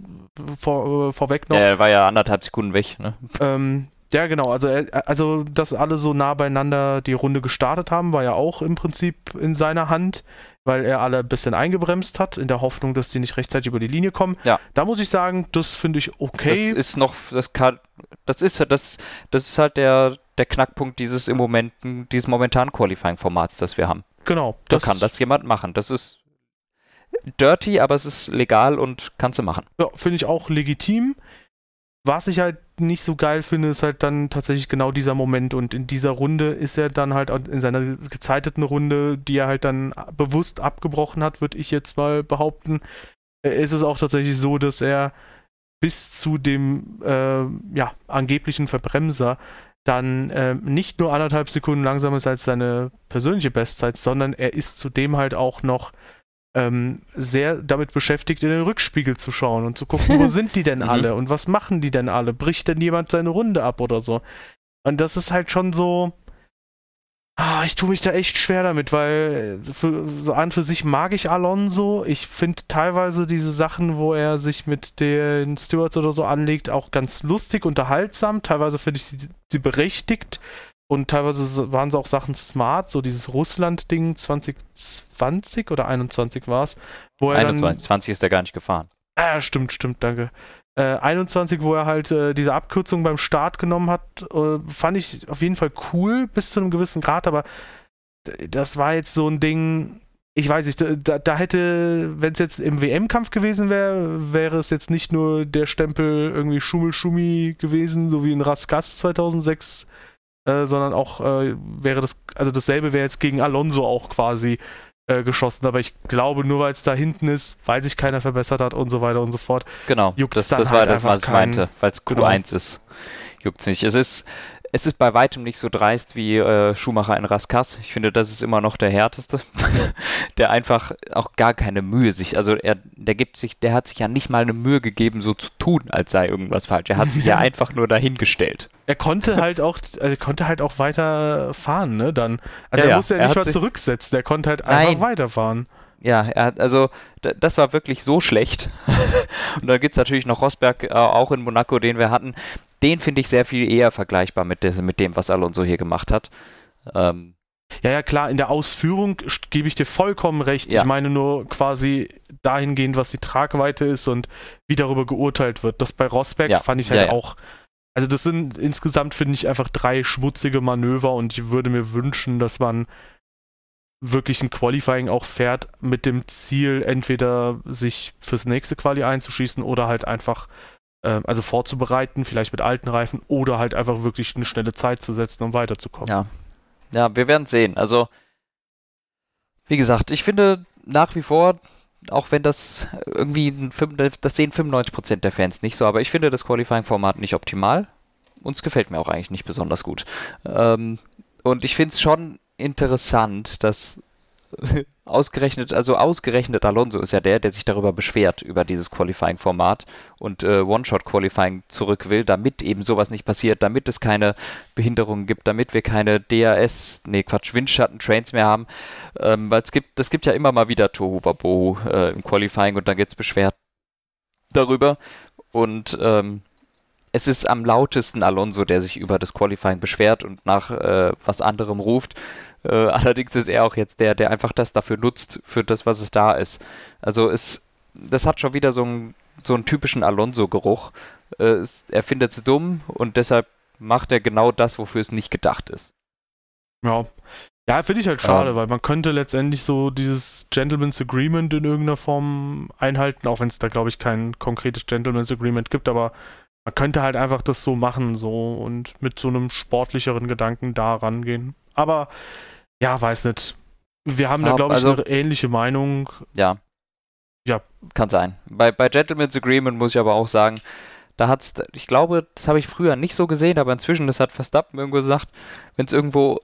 vor, äh, vorweg noch. Ja, er war ja anderthalb Sekunden weg, ne? Ähm, ja, genau. Also, also, dass alle so nah beieinander die Runde gestartet haben, war ja auch im Prinzip in seiner Hand weil er alle ein bisschen eingebremst hat, in der Hoffnung, dass die nicht rechtzeitig über die Linie kommen. Ja. Da muss ich sagen, das finde ich okay. Das ist noch, das kann, das ist das, das ist halt der, der Knackpunkt dieses im Moment, dieses momentanen Qualifying-Formats, das wir haben. Genau. Da kann das jemand machen. Das ist dirty, aber es ist legal und kannst du machen. Ja, finde ich auch legitim. Was ich halt nicht so geil finde, ist halt dann tatsächlich genau dieser Moment. Und in dieser Runde ist er dann halt in seiner gezeiteten Runde, die er halt dann bewusst abgebrochen hat, würde ich jetzt mal behaupten, äh, ist es auch tatsächlich so, dass er bis zu dem äh, ja, angeblichen Verbremser dann äh, nicht nur anderthalb Sekunden langsamer ist als seine persönliche Bestzeit, sondern er ist zudem halt auch noch ähm, sehr damit beschäftigt, in den Rückspiegel zu schauen und zu gucken, wo sind die denn mhm. alle und was machen die denn alle? Bricht denn jemand seine Runde ab oder so? Und das ist halt schon so. Ah, ich tue mich da echt schwer damit, weil äh, für, so an für sich mag ich Alonso. Ich finde teilweise diese Sachen, wo er sich mit den Stewards oder so anlegt, auch ganz lustig, unterhaltsam. Teilweise finde ich sie, sie berechtigt. Und teilweise waren es auch Sachen smart, so dieses Russland-Ding 2020 oder 21 war es. 21, 20 ist er gar nicht gefahren. Ah, stimmt, stimmt, danke. Äh, 21, wo er halt äh, diese Abkürzung beim Start genommen hat, äh, fand ich auf jeden Fall cool bis zu einem gewissen Grad, aber das war jetzt so ein Ding, ich weiß nicht, da, da hätte, wenn es jetzt im WM-Kampf gewesen wäre, wäre es jetzt nicht nur der Stempel irgendwie Schummel-Schummi gewesen, so wie in Raskas 2006 äh, sondern auch äh, wäre das, also dasselbe wäre jetzt gegen Alonso auch quasi äh, geschossen. Aber ich glaube, nur weil es da hinten ist, weil sich keiner verbessert hat und so weiter und so fort. Genau, das, das halt war das, was ich meinte, weil es Q1 genau. ist. Juckt nicht. Es ist, es ist bei weitem nicht so dreist wie äh, Schumacher in Raskas. Ich finde, das ist immer noch der härteste, der einfach auch gar keine Mühe sich, also er, der gibt sich, der hat sich ja nicht mal eine Mühe gegeben, so zu tun, als sei irgendwas falsch. Er hat sich ja einfach nur dahingestellt. Er konnte halt auch, er konnte halt auch weiter fahren, ne? Dann, also ja, er musste ja nicht mal zurücksetzen, er konnte halt einfach Nein. weiterfahren. Ja, er hat, also das war wirklich so schlecht. und dann gibt es natürlich noch Rosberg, äh, auch in Monaco, den wir hatten den finde ich sehr viel eher vergleichbar mit, des, mit dem, was Alonso hier gemacht hat. Ähm, ja, ja, klar, in der Ausführung gebe ich dir vollkommen recht. Ja. Ich meine nur quasi dahingehend, was die Tragweite ist und wie darüber geurteilt wird. Das bei Rosberg ja. fand ich halt ja, auch. Also, das sind insgesamt, finde ich, einfach drei schmutzige Manöver und ich würde mir wünschen, dass man wirklich ein Qualifying auch fährt mit dem Ziel, entweder sich fürs nächste Quali einzuschießen oder halt einfach, äh, also vorzubereiten, vielleicht mit alten Reifen oder halt einfach wirklich eine schnelle Zeit zu setzen, um weiterzukommen. Ja. Ja, wir werden sehen. Also, wie gesagt, ich finde nach wie vor, auch wenn das irgendwie, das sehen 95% der Fans nicht so, aber ich finde das Qualifying-Format nicht optimal. Uns gefällt mir auch eigentlich nicht besonders gut. Ähm, und ich finde es schon interessant, dass ausgerechnet, also ausgerechnet Alonso ist ja der, der sich darüber beschwert, über dieses Qualifying-Format und äh, One-Shot-Qualifying zurück will, damit eben sowas nicht passiert, damit es keine Behinderungen gibt, damit wir keine DRS, nee Quatsch, Windschatten-Trains mehr haben, ähm, weil es gibt, das gibt ja immer mal wieder Tohu Wabohu äh, im Qualifying und dann gibt es beschwert darüber. Und ähm, es ist am lautesten Alonso, der sich über das Qualifying beschwert und nach äh, was anderem ruft. Äh, allerdings ist er auch jetzt der, der einfach das dafür nutzt, für das, was es da ist. Also es, das hat schon wieder so einen, so einen typischen Alonso-Geruch. Äh, er findet es dumm und deshalb macht er genau das, wofür es nicht gedacht ist. Ja. Ja, finde ich halt schade, ähm, weil man könnte letztendlich so dieses Gentleman's Agreement in irgendeiner Form einhalten, auch wenn es da, glaube ich, kein konkretes Gentleman's Agreement gibt, aber man könnte halt einfach das so machen, so und mit so einem sportlicheren Gedanken da rangehen. Aber ja, weiß nicht. Wir haben da, glaube ich, also, eine ähnliche Meinung. Ja. Ja. Kann sein. Bei, bei Gentleman's Agreement muss ich aber auch sagen, da hat's, ich glaube, das habe ich früher nicht so gesehen, aber inzwischen, das hat Verstappen irgendwo gesagt, wenn es irgendwo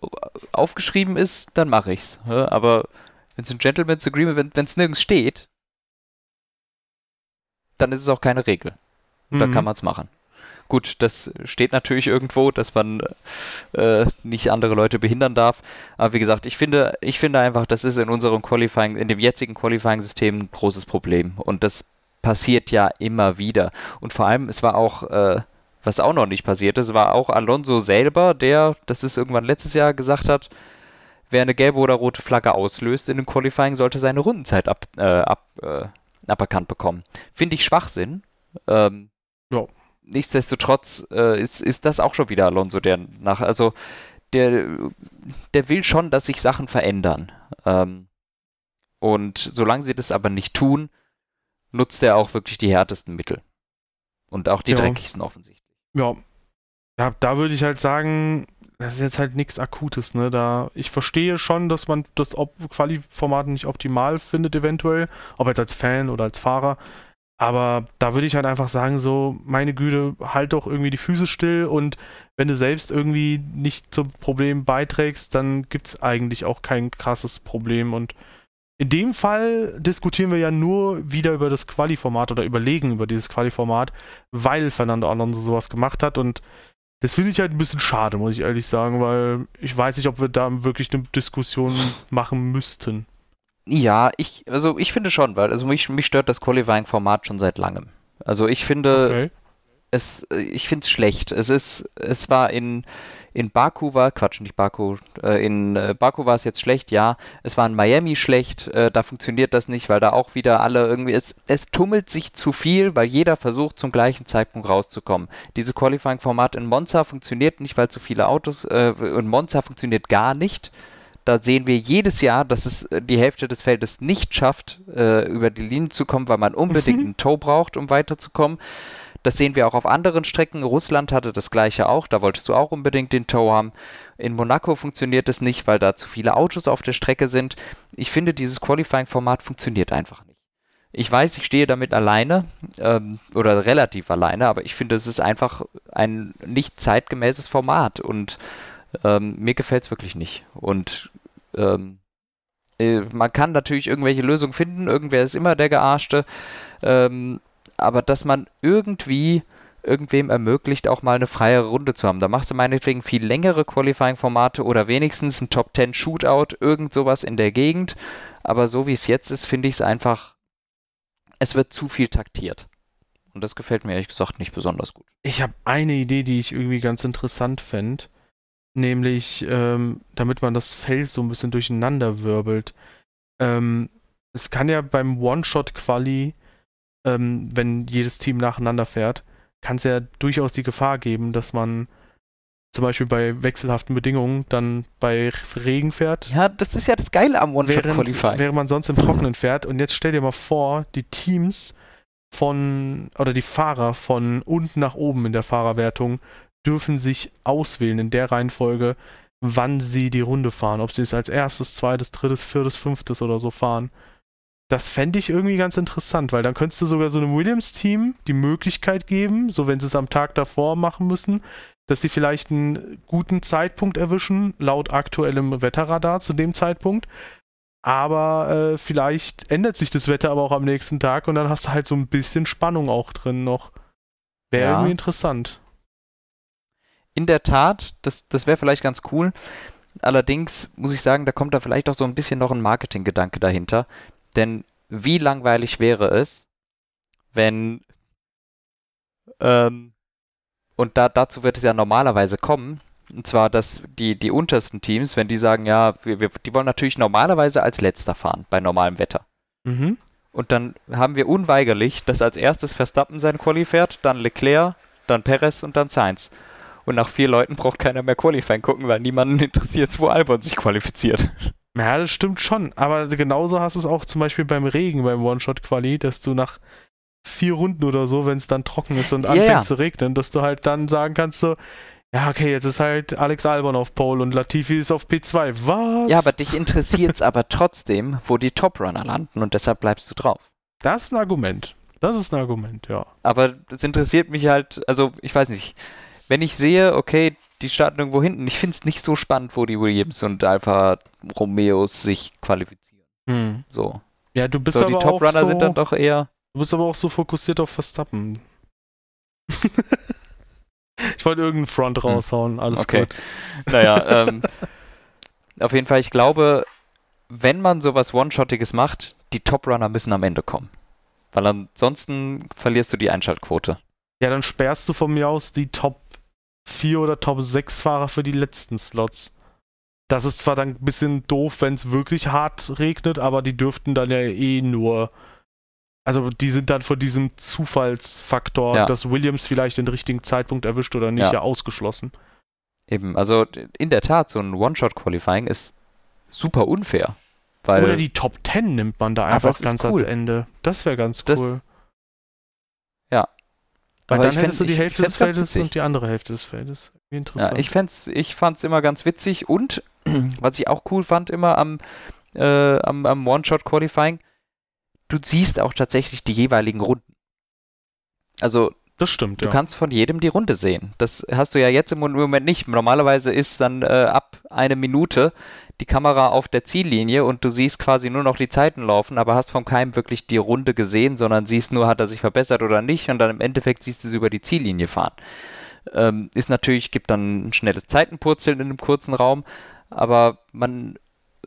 aufgeschrieben ist, dann mache ich's. Aber wenn es ein Gentleman's Agreement, wenn es nirgends steht, dann ist es auch keine Regel. Und mhm. dann kann man es machen. Gut, das steht natürlich irgendwo, dass man äh, nicht andere Leute behindern darf. Aber wie gesagt, ich finde, ich finde einfach, das ist in unserem Qualifying, in dem jetzigen Qualifying-System ein großes Problem. Und das passiert ja immer wieder. Und vor allem, es war auch, äh, was auch noch nicht passiert ist, war auch Alonso selber, der, das ist irgendwann letztes Jahr gesagt hat, wer eine gelbe oder rote Flagge auslöst in dem Qualifying, sollte seine Rundenzeit ab, äh, ab, äh, aberkannt bekommen. Finde ich Schwachsinn. Ähm, ja nichtsdestotrotz äh, ist, ist das auch schon wieder Alonso, der nach, also der, der will schon, dass sich Sachen verändern. Ähm, und solange sie das aber nicht tun, nutzt er auch wirklich die härtesten Mittel. Und auch die ja. dreckigsten offensichtlich. Ja. Ja, da würde ich halt sagen, das ist jetzt halt nichts Akutes, ne? Da, ich verstehe schon, dass man das Quali-Format nicht optimal findet, eventuell, ob jetzt als Fan oder als Fahrer. Aber da würde ich halt einfach sagen, so, meine Güte, halt doch irgendwie die Füße still und wenn du selbst irgendwie nicht zum Problem beiträgst, dann gibt es eigentlich auch kein krasses Problem. Und in dem Fall diskutieren wir ja nur wieder über das Quali-Format oder überlegen über dieses Quali-Format, weil Fernando Alonso sowas gemacht hat und das finde ich halt ein bisschen schade, muss ich ehrlich sagen, weil ich weiß nicht, ob wir da wirklich eine Diskussion machen müssten. Ja, ich, also ich finde schon, weil also mich, mich stört das Qualifying-Format schon seit langem. Also ich finde okay. es, ich finde es schlecht. Es ist, es war in, in Baku war, Quatsch, nicht Baku, äh, in äh, Baku war es jetzt schlecht, ja. Es war in Miami schlecht, äh, da funktioniert das nicht, weil da auch wieder alle irgendwie, es, es tummelt sich zu viel, weil jeder versucht zum gleichen Zeitpunkt rauszukommen. Dieses Qualifying-Format in Monza funktioniert nicht, weil zu viele Autos, äh, in Monza funktioniert gar nicht da sehen wir jedes Jahr, dass es äh, die Hälfte des Feldes nicht schafft, äh, über die Linie zu kommen, weil man unbedingt einen Tow braucht, um weiterzukommen. Das sehen wir auch auf anderen Strecken. Russland hatte das gleiche auch, da wolltest du auch unbedingt den Tow haben. In Monaco funktioniert es nicht, weil da zu viele Autos auf der Strecke sind. Ich finde, dieses Qualifying-Format funktioniert einfach nicht. Ich weiß, ich stehe damit alleine ähm, oder relativ alleine, aber ich finde, es ist einfach ein nicht zeitgemäßes Format und ähm, mir gefällt es wirklich nicht. Und ähm, äh, man kann natürlich irgendwelche Lösungen finden, irgendwer ist immer der Gearschte, ähm, aber dass man irgendwie irgendwem ermöglicht, auch mal eine freie Runde zu haben. Da machst du meinetwegen viel längere Qualifying-Formate oder wenigstens ein Top 10 Shootout, irgend sowas in der Gegend. Aber so wie es jetzt ist, finde ich es einfach, es wird zu viel taktiert. Und das gefällt mir ehrlich gesagt nicht besonders gut. Ich habe eine Idee, die ich irgendwie ganz interessant fände nämlich ähm, damit man das Feld so ein bisschen durcheinander wirbelt. Ähm, es kann ja beim One-Shot-Quali, ähm, wenn jedes Team nacheinander fährt, kann es ja durchaus die Gefahr geben, dass man zum Beispiel bei wechselhaften Bedingungen dann bei Regen fährt. Ja, das ist ja das Geile am One-Shot-Qualifying. Während man sonst im Trockenen fährt. Und jetzt stell dir mal vor, die Teams von, oder die Fahrer von unten nach oben in der Fahrerwertung dürfen sich auswählen in der Reihenfolge, wann sie die Runde fahren. Ob sie es als erstes, zweites, drittes, viertes, fünftes oder so fahren. Das fände ich irgendwie ganz interessant, weil dann könntest du sogar so einem Williams-Team die Möglichkeit geben, so wenn sie es am Tag davor machen müssen, dass sie vielleicht einen guten Zeitpunkt erwischen, laut aktuellem Wetterradar zu dem Zeitpunkt. Aber äh, vielleicht ändert sich das Wetter aber auch am nächsten Tag und dann hast du halt so ein bisschen Spannung auch drin noch. Wäre ja. irgendwie interessant. In der Tat, das, das wäre vielleicht ganz cool. Allerdings muss ich sagen, da kommt da vielleicht auch so ein bisschen noch ein Marketinggedanke dahinter. Denn wie langweilig wäre es, wenn ähm, und da, dazu wird es ja normalerweise kommen. Und zwar, dass die, die untersten Teams, wenn die sagen, ja, wir, wir, die wollen natürlich normalerweise als letzter fahren, bei normalem Wetter. Mhm. Und dann haben wir unweigerlich, dass als erstes Verstappen sein Quali fährt, dann Leclerc, dann Perez und dann Sainz. Und nach vier Leuten braucht keiner mehr Qualifying gucken, weil niemanden interessiert, wo Albon sich qualifiziert. Ja, das stimmt schon. Aber genauso hast du es auch zum Beispiel beim Regen, beim One-Shot-Quali, dass du nach vier Runden oder so, wenn es dann trocken ist und anfängt ja. zu regnen, dass du halt dann sagen kannst so, ja, okay, jetzt ist halt Alex Albon auf Pole und Latifi ist auf P2. Was? Ja, aber dich interessiert es aber trotzdem, wo die Top-Runner landen und deshalb bleibst du drauf. Das ist ein Argument. Das ist ein Argument, ja. Aber das interessiert mich halt, also ich weiß nicht, wenn ich sehe, okay, die starten irgendwo hinten, ich finde es nicht so spannend, wo die Williams und Alfa Romeos sich qualifizieren. Hm. So. Ja, du bist so, aber die Top-Runner so sind dann doch eher Du bist aber auch so fokussiert auf Verstappen. ich wollte irgendeinen Front hm. raushauen, alles okay. gut. Naja, ähm, auf jeden Fall, ich glaube, wenn man sowas One-Shottiges macht, die Top-Runner müssen am Ende kommen. Weil ansonsten verlierst du die Einschaltquote. Ja, dann sperrst du von mir aus die Top 4 oder Top 6 Fahrer für die letzten Slots. Das ist zwar dann ein bisschen doof, wenn es wirklich hart regnet, aber die dürften dann ja eh nur also die sind dann von diesem Zufallsfaktor, ja. dass Williams vielleicht den richtigen Zeitpunkt erwischt oder nicht, ja. ja ausgeschlossen. Eben, also in der Tat, so ein One-Shot-Qualifying ist super unfair. Oder die Top 10 nimmt man da einfach ganz cool. ans Ende. Das wäre ganz cool. Das, ja. Weil Aber dann hättest fänd, du die Hälfte des Feldes und die andere Hälfte des Feldes. Wie interessant. Ja, ich, fänd's, ich fand's immer ganz witzig und was ich auch cool fand immer am, äh, am, am One-Shot-Qualifying, du siehst auch tatsächlich die jeweiligen Runden. Also das stimmt, du ja. kannst von jedem die Runde sehen. Das hast du ja jetzt im Moment nicht. Normalerweise ist dann äh, ab eine Minute die Kamera auf der Ziellinie und du siehst quasi nur noch die Zeiten laufen, aber hast von keinem wirklich die Runde gesehen, sondern siehst nur, hat er sich verbessert oder nicht und dann im Endeffekt siehst du sie über die Ziellinie fahren. Ähm, ist natürlich, gibt dann ein schnelles Zeitenpurzeln in einem kurzen Raum, aber man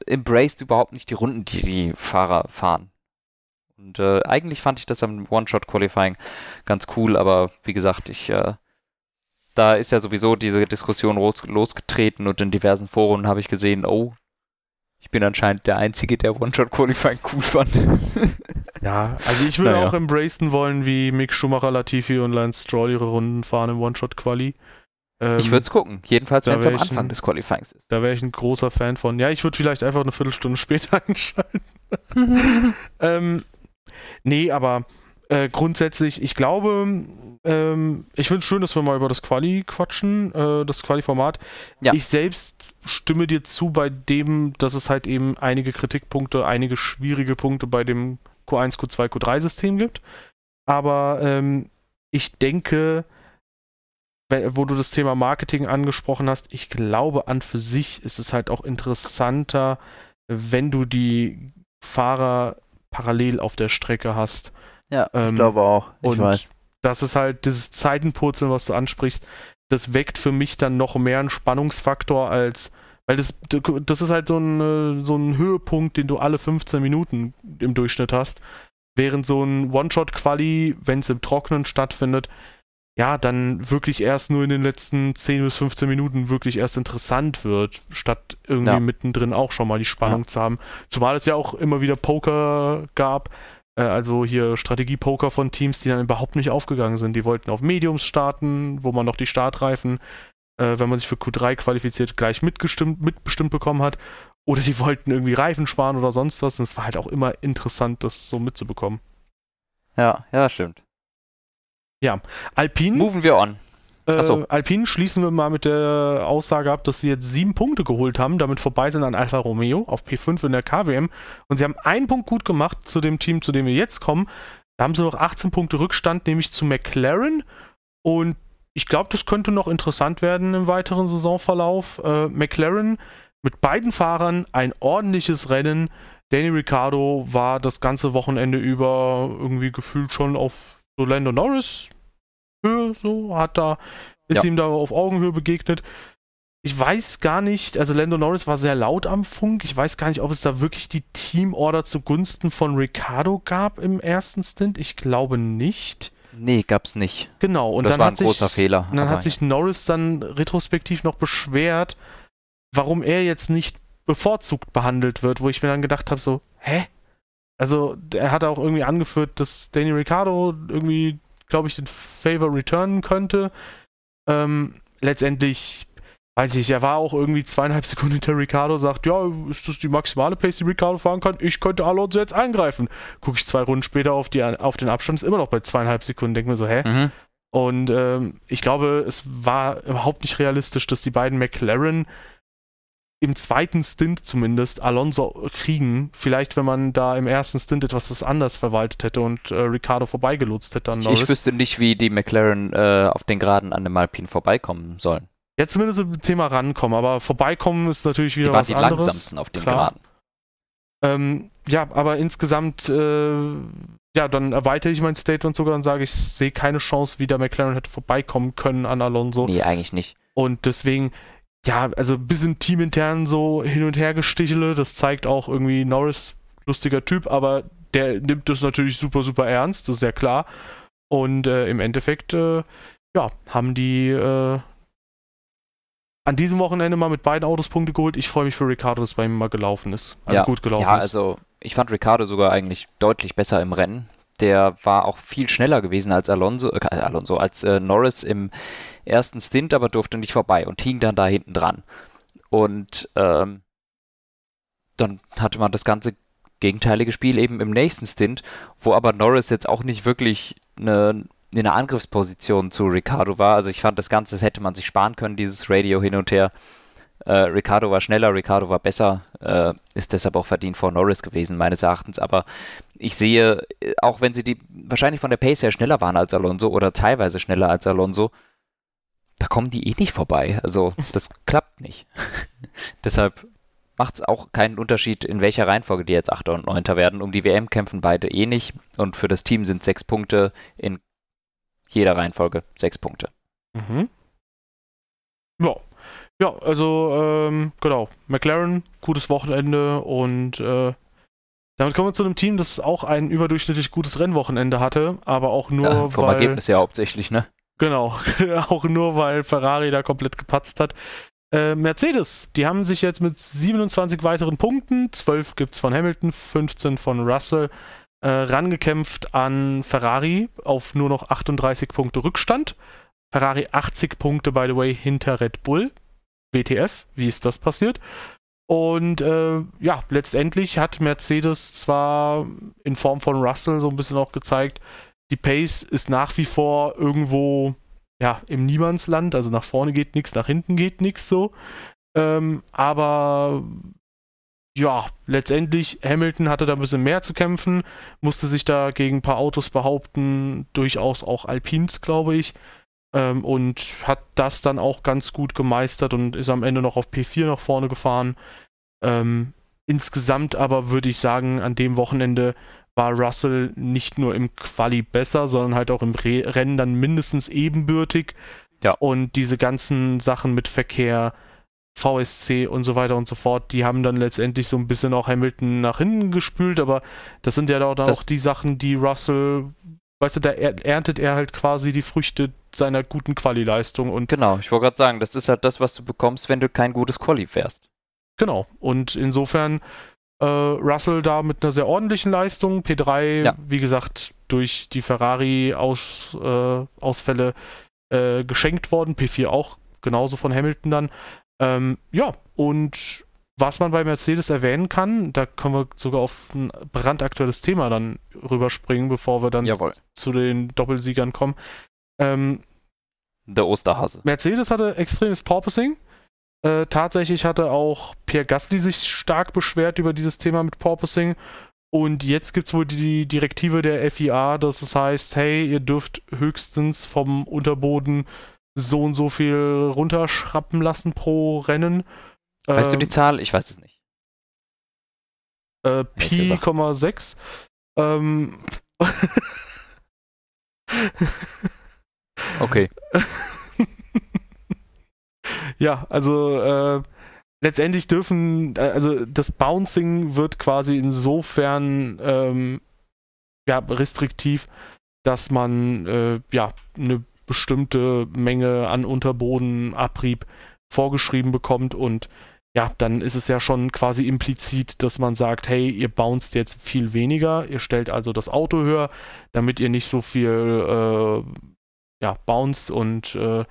embraced überhaupt nicht die Runden, die die Fahrer fahren. Und äh, eigentlich fand ich das am One-Shot-Qualifying ganz cool, aber wie gesagt, ich, äh, da ist ja sowieso diese Diskussion los, losgetreten und in diversen Foren habe ich gesehen, oh, ich bin anscheinend der Einzige, der One-Shot-Qualifying cool fand. ja, also ich würde naja. auch embracen wollen, wie Mick Schumacher, Latifi und Lance Stroll ihre Runden fahren im One-Shot-Quali. Ähm, ich würde es gucken, jedenfalls wenn es am Anfang ein, des Qualifyings ist. Da wäre ich ein großer Fan von. Ja, ich würde vielleicht einfach eine Viertelstunde später einschalten. ähm, Nee, aber äh, grundsätzlich, ich glaube, ähm, ich finde es schön, dass wir mal über das Quali quatschen, äh, das Quali-Format. Ja. Ich selbst stimme dir zu bei dem, dass es halt eben einige Kritikpunkte, einige schwierige Punkte bei dem Q1, Q2, Q3-System gibt. Aber ähm, ich denke, wo du das Thema Marketing angesprochen hast, ich glaube, an für sich ist es halt auch interessanter, wenn du die Fahrer parallel auf der Strecke hast. Ja, ähm, ich glaube auch. Ich und weiß. Das ist halt dieses Zeitenpurzeln, was du ansprichst, das weckt für mich dann noch mehr einen Spannungsfaktor als, weil das, das ist halt so ein, so ein Höhepunkt, den du alle 15 Minuten im Durchschnitt hast. Während so ein One-Shot-Quali, wenn es im Trockenen stattfindet, ja, dann wirklich erst nur in den letzten 10 bis 15 Minuten wirklich erst interessant wird, statt irgendwie ja. mittendrin auch schon mal die Spannung ja. zu haben. Zumal es ja auch immer wieder Poker gab, äh, also hier Strategie-Poker von Teams, die dann überhaupt nicht aufgegangen sind. Die wollten auf Mediums starten, wo man noch die Startreifen äh, wenn man sich für Q3 qualifiziert, gleich mitgestimmt, mitbestimmt bekommen hat. Oder die wollten irgendwie Reifen sparen oder sonst was. Und es war halt auch immer interessant, das so mitzubekommen. Ja, ja, stimmt. Ja, Alpine. Moven wir on. Äh, Alpine schließen wir mal mit der Aussage ab, dass sie jetzt sieben Punkte geholt haben, damit vorbei sind an Alfa Romeo auf P5 in der KWM. Und sie haben einen Punkt gut gemacht zu dem Team, zu dem wir jetzt kommen. Da haben sie noch 18 Punkte Rückstand, nämlich zu McLaren. Und ich glaube, das könnte noch interessant werden im weiteren Saisonverlauf. Äh, McLaren mit beiden Fahrern ein ordentliches Rennen. Danny Ricciardo war das ganze Wochenende über irgendwie gefühlt schon auf so Lando Norris Höhe, so hat da, ist ja. ihm da auf Augenhöhe begegnet. Ich weiß gar nicht, also Lando Norris war sehr laut am Funk. Ich weiß gar nicht, ob es da wirklich die Teamorder zugunsten von Ricardo gab im ersten Stint. Ich glaube nicht. Nee, gab's nicht. Genau, und das dann war hat ein sich, großer Fehler. dann hat sich Norris dann retrospektiv noch beschwert, warum er jetzt nicht bevorzugt behandelt wird, wo ich mir dann gedacht habe, so, hä? Also, er hat auch irgendwie angeführt, dass Danny Ricciardo irgendwie glaube ich, den Favor returnen könnte. Ähm, letztendlich, weiß ich, er war auch irgendwie zweieinhalb Sekunden hinter Ricardo, sagt, ja, ist das die maximale Pace, die Ricardo fahren kann? Ich könnte Alonso jetzt eingreifen. Gucke ich zwei Runden später auf, die, auf den Abstand, ist immer noch bei zweieinhalb Sekunden, denke mir so, hä? Mhm. Und ähm, ich glaube, es war überhaupt nicht realistisch, dass die beiden McLaren im zweiten Stint zumindest Alonso kriegen. Vielleicht, wenn man da im ersten Stint etwas das anders verwaltet hätte und äh, Ricardo vorbeigelotst hätte an Norris. Ich wüsste nicht, wie die McLaren äh, auf den Geraden an dem Alpine vorbeikommen sollen. Ja, zumindest im Thema rankommen, aber vorbeikommen ist natürlich wieder die was anderes. Die waren die langsamsten auf den Klar. Geraden. Ähm, ja, aber insgesamt, äh, ja, dann erweitere ich mein Statement sogar und sage, ich sehe keine Chance, wie der McLaren hätte vorbeikommen können an Alonso. Nee, eigentlich nicht. Und deswegen, ja, also ein bisschen teamintern so hin und her gestichele. Das zeigt auch irgendwie Norris, lustiger Typ, aber der nimmt das natürlich super, super ernst, das ist ja klar. Und äh, im Endeffekt, äh, ja, haben die äh, an diesem Wochenende mal mit beiden Autos Punkte geholt. Ich freue mich für Ricardo, dass bei ihm mal gelaufen ist. Also ja, gut gelaufen ja, ist. Ja, also ich fand Ricardo sogar eigentlich deutlich besser im Rennen. Der war auch viel schneller gewesen als Alonso, äh, Alonso als äh, Norris im ersten Stint, aber durfte nicht vorbei und hing dann da hinten dran. Und ähm, dann hatte man das ganze gegenteilige Spiel eben im nächsten Stint, wo aber Norris jetzt auch nicht wirklich eine, in einer Angriffsposition zu Ricardo war. Also ich fand das Ganze, das hätte man sich sparen können, dieses Radio hin und her. Äh, Ricardo war schneller, Ricardo war besser, äh, ist deshalb auch verdient vor Norris gewesen, meines Erachtens. Aber ich sehe, äh, auch wenn sie die wahrscheinlich von der Pace her schneller waren als Alonso oder teilweise schneller als Alonso, da kommen die eh nicht vorbei. Also das klappt nicht. Deshalb macht es auch keinen Unterschied, in welcher Reihenfolge die jetzt Achter und Neunter werden. Um die WM kämpfen beide eh nicht. Und für das Team sind sechs Punkte in jeder Reihenfolge sechs Punkte. Mhm. Ja. Ja, also ähm, genau. McLaren, gutes Wochenende und äh, damit kommen wir zu einem Team, das auch ein überdurchschnittlich gutes Rennwochenende hatte, aber auch nur ja, vom weil, Ergebnis ja hauptsächlich, ne? Genau, auch nur weil Ferrari da komplett gepatzt hat. Äh, Mercedes, die haben sich jetzt mit 27 weiteren Punkten, 12 gibt es von Hamilton, 15 von Russell, äh, rangekämpft an Ferrari auf nur noch 38 Punkte Rückstand. Ferrari 80 Punkte, by the way, hinter Red Bull. WTF, wie ist das passiert? Und äh, ja, letztendlich hat Mercedes zwar in Form von Russell so ein bisschen auch gezeigt, die Pace ist nach wie vor irgendwo ja, im Niemandsland, also nach vorne geht nichts, nach hinten geht nichts so. Ähm, aber ja, letztendlich Hamilton hatte da ein bisschen mehr zu kämpfen, musste sich da gegen ein paar Autos behaupten, durchaus auch Alpins, glaube ich. Ähm, und hat das dann auch ganz gut gemeistert und ist am Ende noch auf P4 nach vorne gefahren. Ähm, insgesamt aber würde ich sagen, an dem Wochenende war Russell nicht nur im Quali besser, sondern halt auch im Re Rennen dann mindestens ebenbürtig. Ja. Und diese ganzen Sachen mit Verkehr, VSC und so weiter und so fort, die haben dann letztendlich so ein bisschen auch Hamilton nach hinten gespült, aber das sind ja dann auch die Sachen, die Russell, weißt du, da erntet er halt quasi die Früchte seiner guten Quali-Leistung. Und genau, ich wollte gerade sagen, das ist halt das, was du bekommst, wenn du kein gutes Quali fährst. Genau, und insofern äh, Russell da mit einer sehr ordentlichen Leistung. P3, ja. wie gesagt, durch die Ferrari-Ausfälle äh, äh, geschenkt worden. P4 auch genauso von Hamilton dann. Ähm, ja, und was man bei Mercedes erwähnen kann, da können wir sogar auf ein brandaktuelles Thema dann rüberspringen, bevor wir dann Jawohl. zu den Doppelsiegern kommen. Ähm, Der Osterhase. Mercedes hatte extremes Porpoising. Äh, tatsächlich hatte auch Pierre Gasly sich stark beschwert über dieses Thema mit Porpoising. Und jetzt gibt es wohl die Direktive der FIA, dass es heißt, hey, ihr dürft höchstens vom Unterboden so und so viel runterschrappen lassen pro Rennen. Weißt du Ähm, die Zahl? Ich weiß es nicht. Äh? Pi,6. Ähm. Okay. ja, also äh, letztendlich dürfen, äh, also das Bouncing wird quasi insofern ähm, ja, restriktiv, dass man äh, ja eine bestimmte Menge an Unterbodenabrieb vorgeschrieben bekommt und ja, dann ist es ja schon quasi implizit, dass man sagt, hey, ihr bounced jetzt viel weniger, ihr stellt also das Auto höher, damit ihr nicht so viel äh, ja, bounced und äh,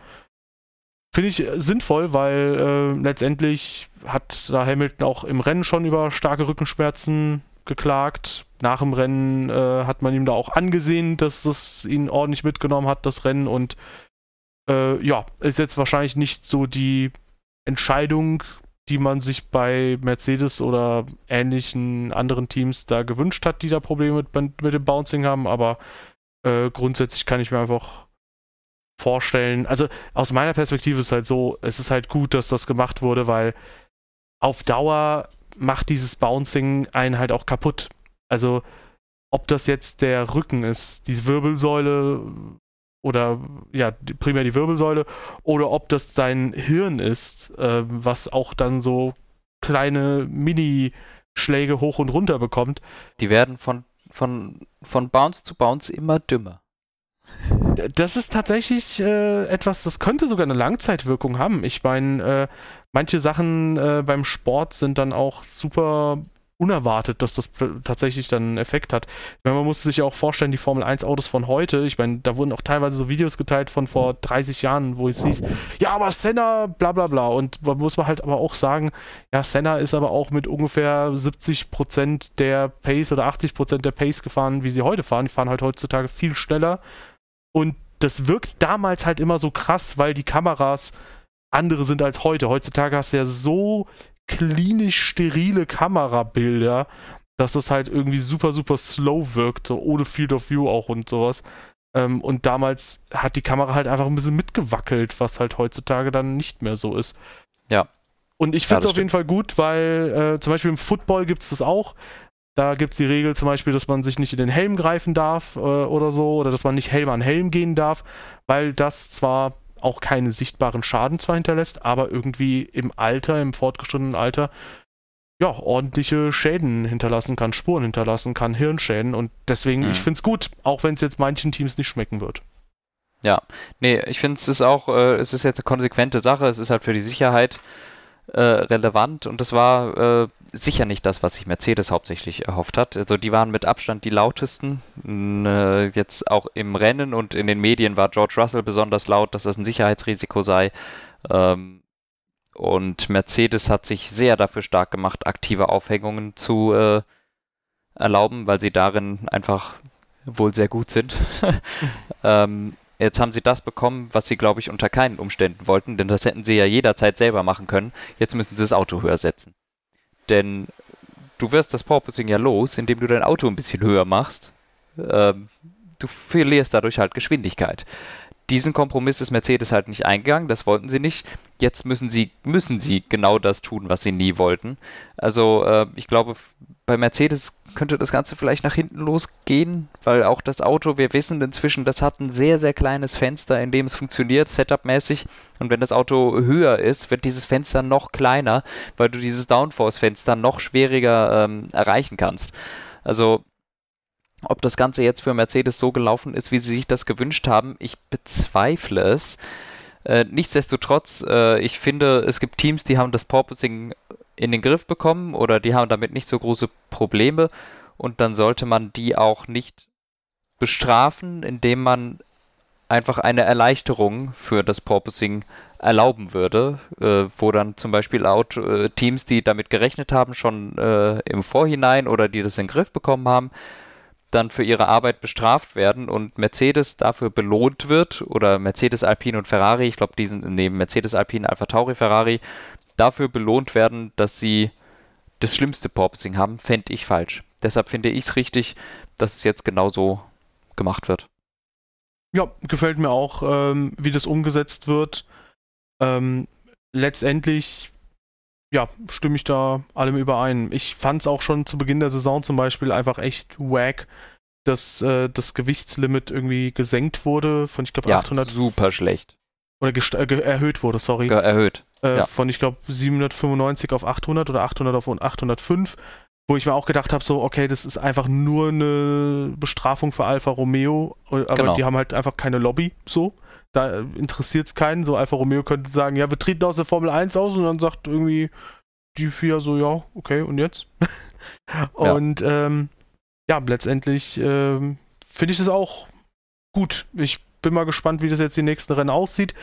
finde ich äh, sinnvoll, weil äh, letztendlich hat da Hamilton auch im Rennen schon über starke Rückenschmerzen geklagt. Nach dem Rennen äh, hat man ihm da auch angesehen, dass es ihn ordentlich mitgenommen hat, das Rennen und äh, ja, ist jetzt wahrscheinlich nicht so die Entscheidung, die man sich bei Mercedes oder ähnlichen anderen Teams da gewünscht hat, die da Probleme mit, mit dem Bouncing haben, aber äh, grundsätzlich kann ich mir einfach vorstellen, also aus meiner Perspektive ist es halt so, es ist halt gut, dass das gemacht wurde, weil auf Dauer macht dieses Bouncing einen halt auch kaputt. Also ob das jetzt der Rücken ist, die Wirbelsäule oder ja, primär die Wirbelsäule, oder ob das dein Hirn ist, äh, was auch dann so kleine Mini-Schläge hoch und runter bekommt. Die werden von, von, von Bounce zu Bounce immer dümmer. Das ist tatsächlich äh, etwas, das könnte sogar eine Langzeitwirkung haben. Ich meine, äh, manche Sachen äh, beim Sport sind dann auch super unerwartet, dass das tatsächlich dann einen Effekt hat. Meine, man muss sich ja auch vorstellen, die Formel 1 Autos von heute, ich meine, da wurden auch teilweise so Videos geteilt von vor 30 Jahren, wo es hieß, ja, aber Senna, bla bla bla. Und da muss man halt aber auch sagen, ja, Senna ist aber auch mit ungefähr 70% der Pace oder 80% der Pace gefahren, wie sie heute fahren. Die fahren halt heutzutage viel schneller. Und das wirkt damals halt immer so krass, weil die Kameras andere sind als heute. Heutzutage hast du ja so klinisch sterile Kamerabilder, dass es halt irgendwie super, super slow wirkt, so ohne Field of View auch und sowas. Ähm, und damals hat die Kamera halt einfach ein bisschen mitgewackelt, was halt heutzutage dann nicht mehr so ist. Ja. Und ich Ja, finde es das auf jeden Fall gut, weil äh, zum Beispiel im Football gibt es das auch. Da gibt es die Regel zum Beispiel, dass man sich nicht in den Helm greifen darf äh, oder so, oder dass man nicht Helm an Helm gehen darf, weil das zwar auch keine sichtbaren Schaden zwar hinterlässt, aber irgendwie im Alter, im fortgeschrittenen Alter, ja, ordentliche Schäden hinterlassen kann, Spuren hinterlassen kann, Hirnschäden und deswegen, Mhm. ich finde es gut, auch wenn es jetzt manchen Teams nicht schmecken wird. Ja, nee, ich finde es ist auch, äh, es ist jetzt eine konsequente Sache, es ist halt für die Sicherheit äh, relevant und das war äh, sicher nicht das, was sich Mercedes hauptsächlich erhofft hat. Also die waren mit Abstand die lautesten. Äh, jetzt auch im Rennen und in den Medien war George Russell besonders laut, dass das ein Sicherheitsrisiko sei. Ähm, und Mercedes hat sich sehr dafür stark gemacht, aktive Aufhängungen zu äh, erlauben, weil sie darin einfach wohl sehr gut sind. ähm, Jetzt haben sie das bekommen, was sie, glaube ich, unter keinen Umständen wollten, denn das hätten sie ja jederzeit selber machen können. Jetzt müssen sie das Auto höher setzen. Denn du wirst das Porpoising ja los, indem du dein Auto ein bisschen höher machst. Ähm, du verlierst dadurch halt Geschwindigkeit. Diesen Kompromiss ist Mercedes halt nicht eingegangen, das wollten sie nicht. Jetzt müssen sie, müssen sie genau das tun, was sie nie wollten. Also äh, ich glaube, bei Mercedes könnte das Ganze vielleicht nach hinten losgehen, weil auch das Auto, wir wissen inzwischen, das hat ein sehr, sehr kleines Fenster, in dem es funktioniert, setupmäßig. Und wenn das Auto höher ist, wird dieses Fenster noch kleiner, weil du dieses Downforce-Fenster noch schwieriger ähm, erreichen kannst. Also ob das Ganze jetzt für Mercedes so gelaufen ist, wie sie sich das gewünscht haben, ich bezweifle es. Äh, nichtsdestotrotz, äh, ich finde, es gibt Teams, die haben das Porpoising in den Griff bekommen oder die haben damit nicht so große Probleme und dann sollte man die auch nicht bestrafen, indem man einfach eine Erleichterung für das Porpoising erlauben würde, äh, wo dann zum Beispiel laut äh, Teams, die damit gerechnet haben, schon äh, im Vorhinein oder die das in den Griff bekommen haben, dann für ihre Arbeit bestraft werden und Mercedes dafür belohnt wird oder Mercedes, Alpine und Ferrari, ich glaube, diesen neben Mercedes, Alpine, Alpha Tauri, Ferrari, dafür belohnt werden, dass sie das schlimmste Porpoising haben, fände ich falsch. Deshalb finde ich es richtig, dass es jetzt genauso gemacht wird. Ja, gefällt mir auch, ähm, wie das umgesetzt wird. Ähm, letztendlich, ja, stimme ich da allem überein. Ich fand es auch schon zu Beginn der Saison zum Beispiel einfach echt wack, dass äh, das Gewichtslimit irgendwie gesenkt wurde von, ich glaube, Ja, 800. super schlecht. Oder gest- äh, erhöht wurde, sorry. Ge erhöht. äh, ja. von, ich glaube, 795 auf 800 oder 800 auf 805, wo ich mir auch gedacht habe, so, okay, das ist einfach nur eine Bestrafung für Alfa Romeo, äh, aber Genau. die haben halt einfach keine Lobby, so. Da interessiert es keinen. So, Alfa Romeo könnte sagen, ja, wir treten aus der Formel 1 aus und dann sagt irgendwie die FIA so, ja, okay, und jetzt? und ähm, ja, letztendlich ähm, finde ich das auch gut. Ich bin mal gespannt, wie das jetzt die nächsten Rennen aussieht.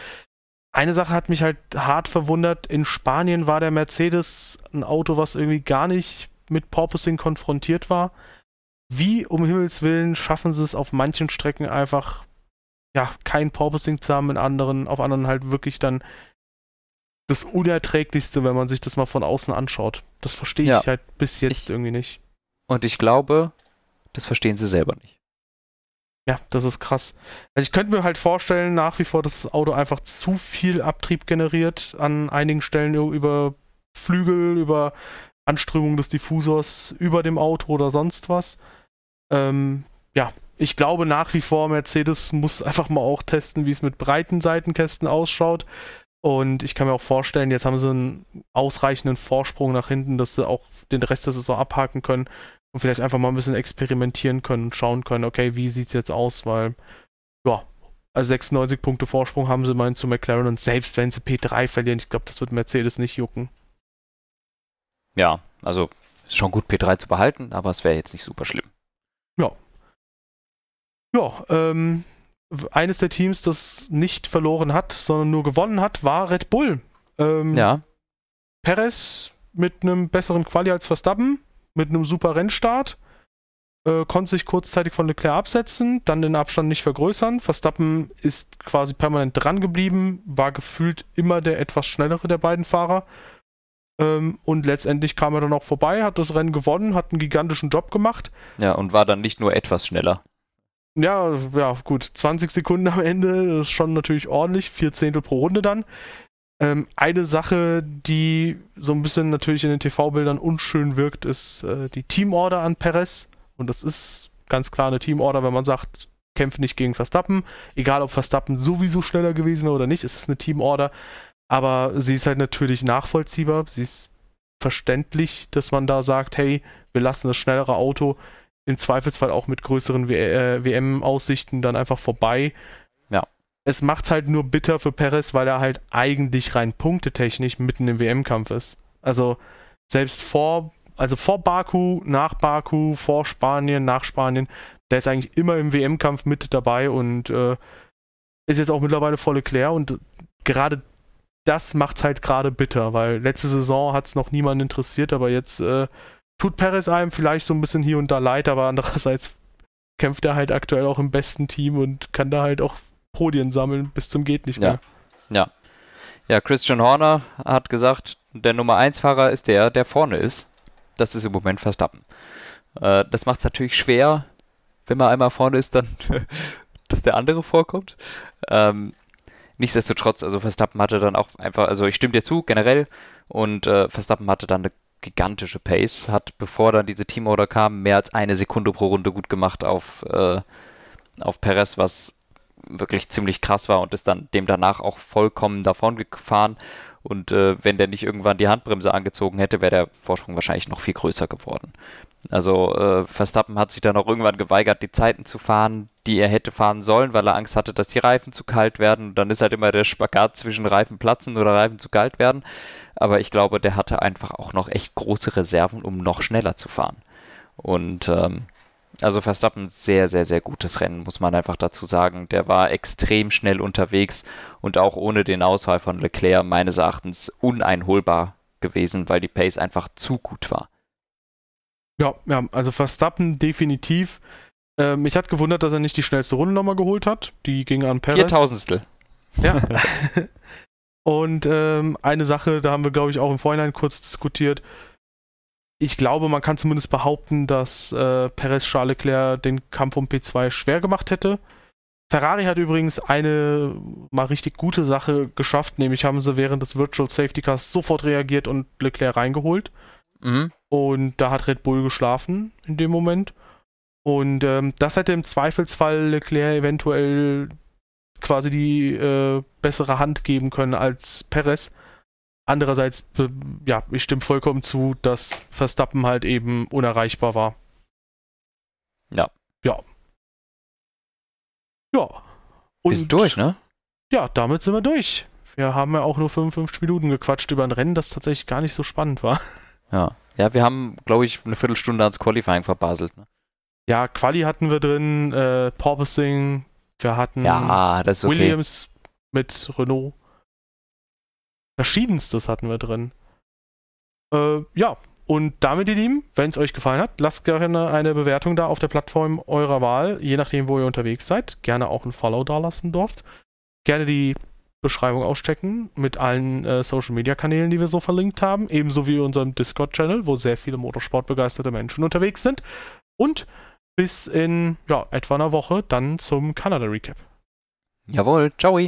Eine Sache hat mich halt hart verwundert. In Spanien war der Mercedes ein Auto, was irgendwie gar nicht mit Porpoising konfrontiert war. Wie um Himmels Willen schaffen sie es auf manchen Strecken einfach, ja, kein Porpoising zu haben, in anderen, auf anderen halt wirklich dann das Unerträglichste, wenn man sich das mal von außen anschaut. Das verstehe ich Ja. halt bis jetzt Ich- irgendwie nicht. Und ich glaube, das verstehen sie selber nicht. Ja, das ist krass. Also ich könnte mir halt vorstellen, nach wie vor, dass das Auto einfach zu viel Abtrieb generiert an einigen Stellen über Flügel, über Anströmung des Diffusors über dem Auto oder sonst was. Ähm, ja, ich glaube nach wie vor, Mercedes muss einfach mal auch testen, wie es mit breiten Seitenkästen ausschaut. Und ich kann mir auch vorstellen, jetzt haben sie einen ausreichenden Vorsprung nach hinten, dass sie auch den Rest der Saison abhaken können und vielleicht einfach mal ein bisschen experimentieren können und schauen können, okay, wie sieht's jetzt aus, weil, ja, also 96 Punkte Vorsprung haben sie immerhin zu McLaren und selbst wenn sie P3 verlieren, ich glaube, das wird Mercedes nicht jucken. Ja, also ist schon gut, P3 zu behalten, aber es wäre jetzt nicht super schlimm. Ja, ähm, w- eines der Teams, das nicht verloren hat, sondern nur gewonnen hat, war Red Bull. Ähm, Ja, Perez mit einem besseren Quali als Verstappen, mit einem super Rennstart, äh, konnte sich kurzzeitig von Leclerc absetzen, dann den Abstand nicht vergrößern. Verstappen ist quasi permanent dran geblieben, war gefühlt immer der etwas schnellere der beiden Fahrer. Ähm, und letztendlich kam er dann auch vorbei, hat das Rennen gewonnen, hat einen gigantischen Job gemacht. ja, und war dann nicht nur etwas schneller. Ja, ja, gut. 20 Sekunden am Ende, das ist schon natürlich ordentlich. Vier Zehntel pro Runde dann. Ähm, eine Sache, die so ein bisschen natürlich in den TV-Bildern unschön wirkt, ist äh, die Teamorder an Perez. Und das ist ganz klar eine Teamorder, wenn man sagt, kämpfe nicht gegen Verstappen. Egal, ob Verstappen sowieso schneller gewesen wäre oder nicht, es ist eine Teamorder. Aber sie ist halt natürlich nachvollziehbar. Sie ist verständlich, dass man da sagt, hey, wir lassen das schnellere Auto im Zweifelsfall auch mit größeren äh, WM-Aussichten dann einfach vorbei. Es macht halt nur bitter für Perez, weil er halt eigentlich rein punktetechnisch mitten im WM-Kampf ist. Also selbst vor, also vor Baku, nach Baku, vor Spanien, nach Spanien, der ist eigentlich immer im WM-Kampf mit dabei und äh, ist jetzt auch mittlerweile voll Leclerc und gerade das macht's halt gerade bitter, weil letzte Saison hat's noch niemanden interessiert, aber jetzt äh, tut Perez einem vielleicht so ein bisschen hier und da leid, aber andererseits kämpft er halt aktuell auch im besten Team und kann da halt auch Podien sammeln bis zum geht nicht mehr. Ja, Christian Horner hat gesagt, der Nummer 1 Fahrer ist der, der vorne ist. Das ist im Moment Verstappen. Äh, das macht es natürlich schwer, wenn man einmal vorne ist, dann, dass der andere vorkommt. Ähm, nichtsdestotrotz, also Verstappen hatte dann auch einfach, also ich stimme dir zu, generell, und äh, Verstappen hatte dann eine gigantische Pace, hat, bevor dann diese Teamorder kam, mehr als eine Sekunde pro Runde gut gemacht auf, äh, auf Perez, was wirklich ziemlich krass war und ist dann dem danach auch vollkommen davon gefahren. Und äh, wenn der nicht irgendwann die Handbremse angezogen hätte, wäre der Vorsprung wahrscheinlich noch viel größer geworden. Also äh, Verstappen hat sich dann auch irgendwann geweigert, die Zeiten zu fahren, die er hätte fahren sollen, weil er Angst hatte, dass die Reifen zu kalt werden. Und dann ist halt immer der Spagat zwischen Reifen platzen oder Reifen zu kalt werden. Aber ich glaube, der hatte einfach auch noch echt große Reserven, um noch schneller zu fahren. Und ähm, Also Verstappen sehr, sehr, sehr gutes Rennen, muss man einfach dazu sagen. Der war extrem schnell unterwegs und auch ohne den Ausfall von Leclerc meines Erachtens uneinholbar gewesen, weil die Pace einfach zu gut war. Ja, ja, also Verstappen definitiv. Äh, mich hat gewundert, dass er nicht die schnellste Runde nochmal geholt hat. Die ging an Perez. Viertausendstel. Ja. Und ähm, eine Sache, da haben wir, glaube ich, auch im Vorhinein kurz diskutiert. Ich glaube, man kann zumindest behaupten, dass äh, Perez Charles Leclerc den Kampf um P2 schwer gemacht hätte. Ferrari hat übrigens eine mal richtig gute Sache geschafft, nämlich haben sie während des Virtual Safety Cars sofort reagiert und Leclerc reingeholt. Mhm. Und da hat Red Bull geschlafen in dem Moment. Und ähm, das hätte im Zweifelsfall Leclerc eventuell quasi die äh, bessere Hand geben können als Perez. Andererseits, ja, ich stimme vollkommen zu, dass Verstappen halt eben unerreichbar war. Ja. Ja. Ja. Und Bist durch, ne? Ja, damit sind wir durch. Wir haben ja auch nur 55 Minuten gequatscht über ein Rennen, das tatsächlich gar nicht so spannend war. Ja. Ja, wir haben, glaube ich, eine Viertelstunde ans Qualifying verbaselt. Ne? Ja, Quali hatten wir drin, äh, Porpoising, wir hatten ja, okay. Williams mit Renault. Verschiedenstes hatten wir drin. Äh, ja, und damit, ihr Lieben, wenn es euch gefallen hat, lasst gerne eine Bewertung da auf der Plattform eurer Wahl, je nachdem, wo ihr unterwegs seid. Gerne auch ein Follow da lassen dort. Gerne die Beschreibung auschecken mit allen äh, Social Media Kanälen, die wir so verlinkt haben, ebenso wie unserem Discord-Channel, wo sehr viele Motorsportbegeisterte Menschen unterwegs sind. Und bis in ja, etwa einer Woche dann zum Kanada Recap. Jawohl, ciao.